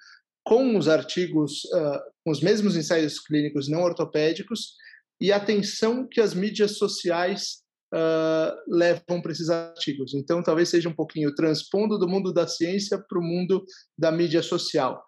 com os artigos, uh, os mesmos ensaios clínicos não ortopédicos, e a atenção que as mídias sociais uh, levam para esses artigos. Então, talvez seja um pouquinho transpondo do mundo da ciência para o mundo da mídia social.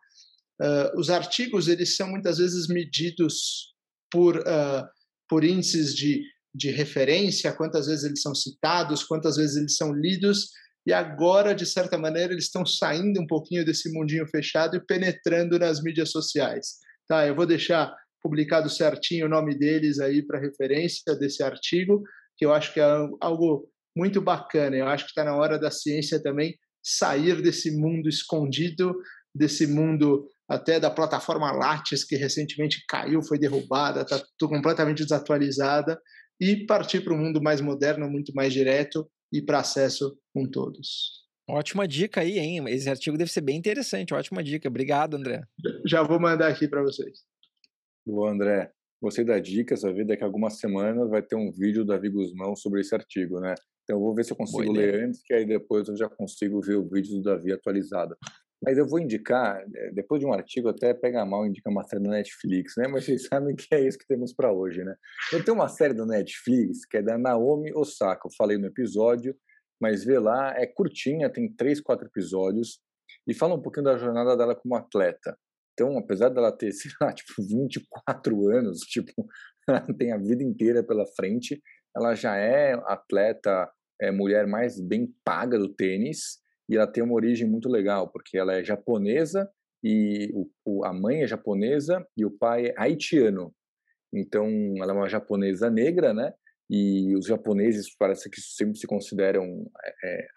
Uh, os artigos eles são muitas vezes medidos por uh, por índices de de referência, quantas vezes eles são citados, quantas vezes eles são lidos, e agora, de certa maneira, eles estão saindo um pouquinho desse mundinho fechado e penetrando nas mídias sociais. Tá, eu vou deixar publicado certinho o nome deles aí para referência desse artigo, que eu acho que é algo muito bacana. Eu acho que está na hora da ciência também sair desse mundo escondido desse mundo até da plataforma Lattes, que recentemente caiu, foi derrubada, está completamente desatualizada, e partir para um mundo mais moderno, muito mais direto e para acesso com todos. Ótima dica aí, hein? Esse artigo deve ser bem interessante. Ótima dica. Obrigado, André. Já vou mandar aqui para vocês. Boa, André. Gostei da dica. Você vai ver daqui a algumas semanas vai ter um vídeo do Davi Guzmão sobre esse artigo, né? Então eu vou ver se eu consigo ler antes, que aí depois eu já consigo ver o vídeo do Davi atualizado. Mas eu vou indicar, eh, depois de um artigo, até pega mal indica uma série da Netflix, né? Mas vocês sabem que é isso que temos para hoje, né? Eu tenho uma série da Netflix que é da Naomi Osaka. Eu falei no episódio, mas vê lá, é curtinha, tem três, quatro episódios e fala um pouquinho da jornada dela como atleta. Então, apesar dela ter, sei lá, tipo, 24 anos, tipo, tem a vida inteira pela frente, ela já é atleta, é mulher mais bem paga do tênis e ela tem uma origem muito legal, porque ela é japonesa e o, o, a mãe é japonesa e o pai é haitiano. Então, ela é uma japonesa negra, né? E os japoneses parece que sempre se consideram é,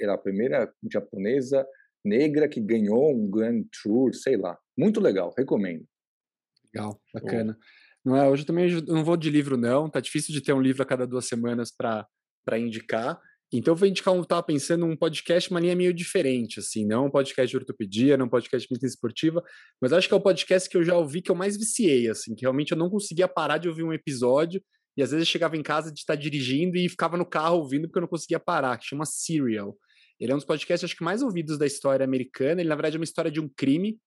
ela é a primeira japonesa negra que ganhou um Grand Tour, sei lá. Muito legal, recomendo. Legal, bacana. Não é, hoje eu também não vou de livro não, tá difícil de ter um livro a cada duas semanas para indicar. Então eu vou indicar um, tava pensando um podcast, uma linha meio diferente, assim, não um podcast de ortopedia, não um podcast de medicina esportiva, mas acho que é o podcast que eu já ouvi que eu mais viciei, assim, que realmente eu não conseguia parar de ouvir um episódio, e às vezes eu chegava em casa de estar dirigindo e ficava no carro ouvindo porque eu não conseguia parar, que chama Serial. Ele é um dos podcasts, acho que mais ouvidos da história americana, ele na verdade é uma história de um crime,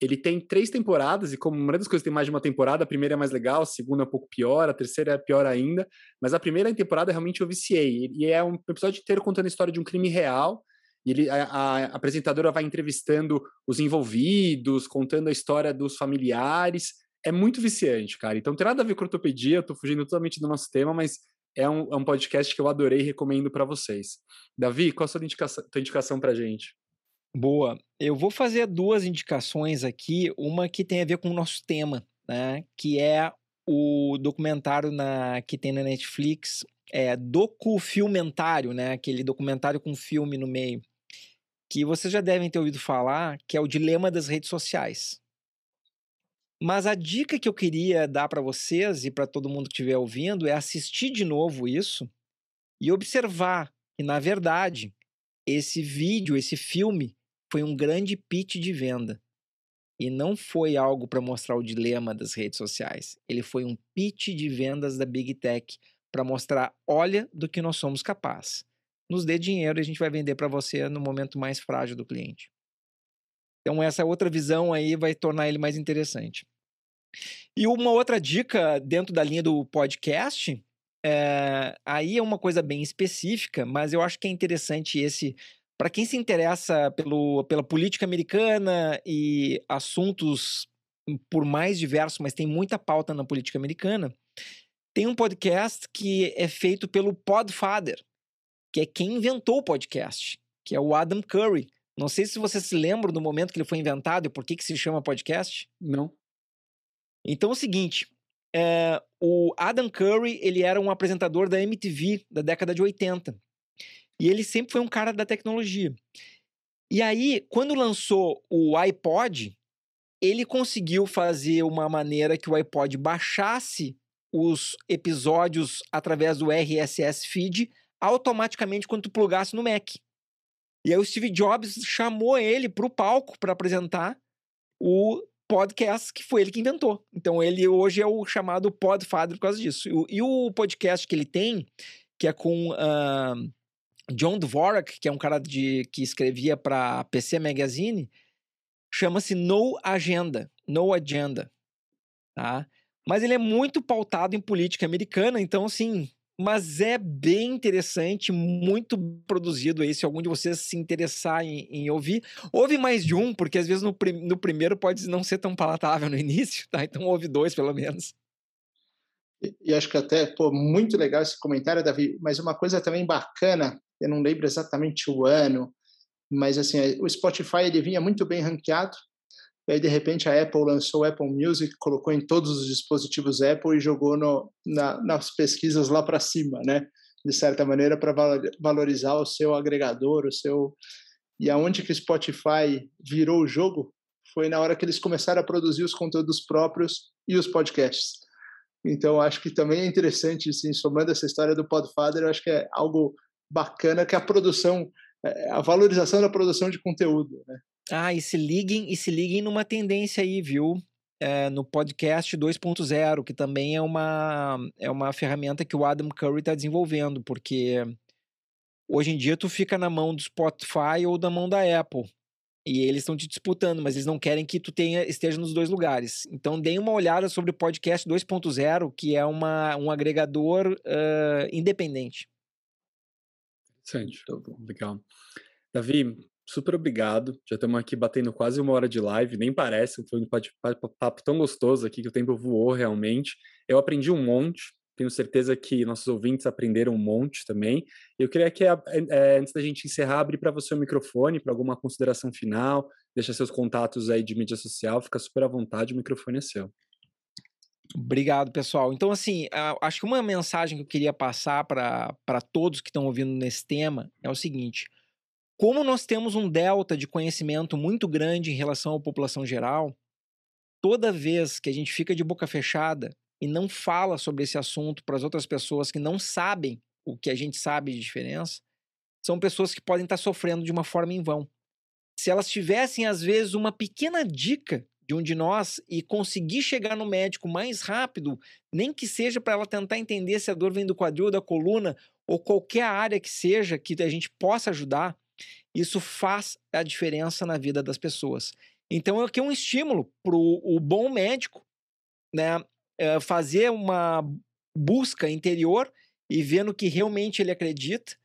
ele tem três temporadas, e como uma das coisas tem mais de uma temporada, a primeira é mais legal, a segunda é um pouco pior, a terceira é pior ainda, mas a primeira temporada realmente eu viciei. E é um episódio inteiro contando a história de um crime real, e ele, a, a, apresentadora vai entrevistando os envolvidos, contando a história dos familiares. É muito viciante, cara. Então não tem nada a ver com ortopedia, eu tô fugindo totalmente do nosso tema, mas é um, é um podcast que eu adorei e recomendo para vocês. Davi, qual a sua indicação, tua indicação pra gente? Boa. Eu vou fazer duas indicações aqui, uma que tem a ver com o nosso tema, né? Que é o documentário na, que tem na Netflix, é docufilmentário, né? Aquele documentário com filme no meio, que vocês já devem ter ouvido falar, que é o dilema das redes sociais. Mas a dica que eu queria dar para vocês e para todo mundo que estiver ouvindo é assistir de novo isso e observar que, na verdade, esse vídeo, esse filme, foi um grande pitch de venda. E não foi algo para mostrar o dilema das redes sociais. Ele foi um pitch de vendas da Big Tech para mostrar, olha do que nós somos capazes. Nos dê dinheiro e a gente vai vender para você no momento mais frágil do cliente. Então essa outra visão aí vai tornar ele mais interessante. E uma outra dica dentro da linha do podcast, é, aí é uma coisa bem específica, mas eu acho que é interessante esse para quem se interessa pelo, pela política americana e assuntos por mais diversos, mas tem muita pauta na política americana, tem um podcast que é feito pelo Podfather, que é quem inventou o podcast, que é o Adam Curry. Não sei se você se lembra do momento que ele foi inventado e por que, que se chama podcast. Não. Então é o seguinte, é, o Adam Curry ele era um apresentador da MTV da década de 80. E ele sempre foi um cara da tecnologia. E aí, quando lançou o iPod, ele conseguiu fazer uma maneira que o iPod baixasse os episódios através do RSS feed automaticamente quando tu plugasse no Mac. E aí o Steve Jobs chamou ele para o palco para apresentar o podcast que foi ele que inventou. Então ele hoje é o chamado Podfather por causa disso. E o, podcast que ele tem, que é com uh, John Dvorak, que é um cara de, que escrevia para PC Magazine, chama-se No Agenda, No Agenda, tá? Mas ele é muito pautado em política americana, então assim, mas é bem interessante, muito produzido aí, se algum de vocês se interessar em, em ouvir. Ouve mais de um, porque às vezes no, no primeiro pode não ser tão palatável no início, tá? Então ouve dois, pelo menos. E, e acho que até, pô, muito legal esse comentário, Davi, mas uma coisa também bacana eu não lembro exatamente o ano, mas assim, o Spotify ele vinha muito bem ranqueado, e aí de repente a Apple lançou o Apple Music, colocou em todos os dispositivos Apple e jogou no, na, nas pesquisas lá para cima, né? De certa maneira para valorizar o seu agregador, o seu E aonde que o Spotify virou o jogo foi na hora que eles começaram a produzir os conteúdos próprios e os podcasts. Então, acho que também é interessante, assim, somando essa história do Podfather, eu acho que é algo bacana que a produção, é, a valorização da produção de conteúdo, né? Ah, e se liguem, e se liguem numa tendência aí, viu? É, no podcast 2.0, que também é uma, é uma ferramenta que o Adam Curry está desenvolvendo, porque hoje em dia tu fica na mão do Spotify ou da mão da Apple. E eles estão te disputando, mas eles não querem que tu tenha, esteja nos dois lugares. Então, deem uma olhada sobre o podcast 2.0, que é uma, um agregador uh, independente. Interessante. Legal. Davi, super obrigado. Já estamos aqui batendo quase uma hora de live, nem parece. Foi um papo tão gostoso aqui que o tempo voou realmente. Eu aprendi um monte. Tenho certeza que nossos ouvintes aprenderam um monte também. Eu queria que, é, antes da gente encerrar, abrir para você o microfone para alguma consideração final, deixa seus contatos aí de mídia social, fica super à vontade, o microfone é seu. Obrigado, pessoal. Então, assim, acho que uma mensagem que eu queria passar para todos que estão ouvindo nesse tema é o seguinte: como nós temos um delta de conhecimento muito grande em relação à população geral, toda vez que a gente fica de boca fechada e não fala sobre esse assunto para as outras pessoas que não sabem o que a gente sabe de diferença, são pessoas que podem estar sofrendo de uma forma em vão. Se elas tivessem, às vezes, uma pequena dica de um de nós e conseguir chegar no médico mais rápido, nem que seja para ela tentar entender se a dor vem do quadril, da coluna ou qualquer área que seja que a gente possa ajudar, isso faz a diferença na vida das pessoas. Então, aqui é um estímulo para o bom médico né, é, fazer uma busca interior e ver no que realmente ele acredita.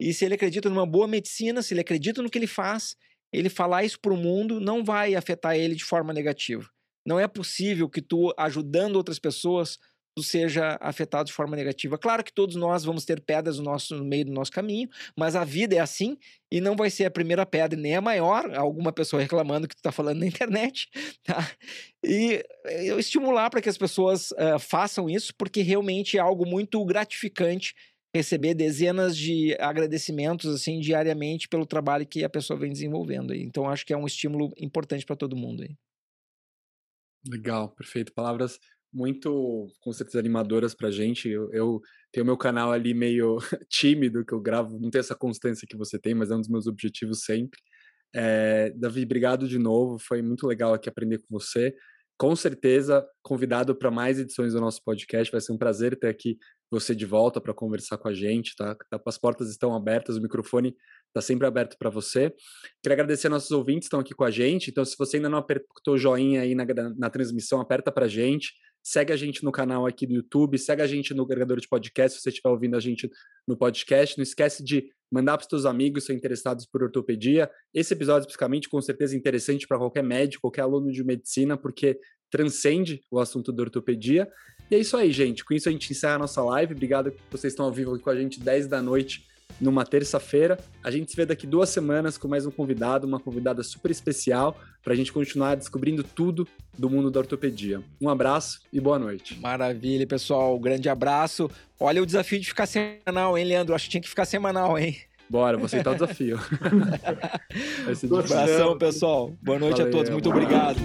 E se ele acredita numa boa medicina, se ele acredita no que ele faz, ele falar isso para o mundo não vai afetar ele de forma negativa. Não é possível que tu, ajudando outras pessoas, seja afetado de forma negativa. Claro que todos nós vamos ter pedras no, nosso, no meio do nosso caminho, mas a vida é assim e não vai ser a primeira pedra nem a maior, alguma pessoa reclamando que tu está falando na internet, tá? E eu estimular para que as pessoas uh, façam isso, porque realmente é algo muito gratificante receber dezenas de agradecimentos assim diariamente pelo trabalho que a pessoa vem desenvolvendo. Então acho que é um estímulo importante para todo mundo aí. Legal, perfeito. Palavras muito, com certeza, animadoras pra gente. Eu, eu tenho meu canal ali meio tímido, que eu gravo, não tem essa constância que você tem, mas é um dos meus objetivos sempre. É, Davi, obrigado de novo, foi muito legal aqui aprender com você. Com certeza, convidado para mais edições do nosso podcast, vai ser um prazer ter aqui você de volta para conversar com a gente, tá? tá? As portas estão abertas, o microfone está sempre aberto para você. Queria agradecer nossos ouvintes que estão aqui com a gente. Então, se você ainda não apertou o joinha aí na, na transmissão, aperta para a gente. Segue a gente no canal aqui do YouTube, segue a gente no agregador de podcast, se você estiver ouvindo a gente no podcast. Não esquece de mandar para os seus amigos são interessados por ortopedia. Esse episódio, especificamente, com certeza é interessante para qualquer médico, qualquer aluno de medicina, porque transcende o assunto da ortopedia. E é isso aí, gente. Com isso a gente encerra a nossa live. Obrigado que vocês estão ao vivo aqui com a gente 10 da noite numa terça-feira. A gente se vê daqui duas semanas com mais um convidado, uma convidada super especial, para a gente continuar descobrindo tudo do mundo da ortopedia. Um abraço e boa noite. Maravilha, pessoal. Um grande abraço. Olha o desafio de ficar semanal, hein, Leandro? Acho que tinha que ficar semanal, hein? Bora, vou aceitar o desafio. Vai ser Abração, pessoal. Boa noite Valeu, a todos. Muito obrigado.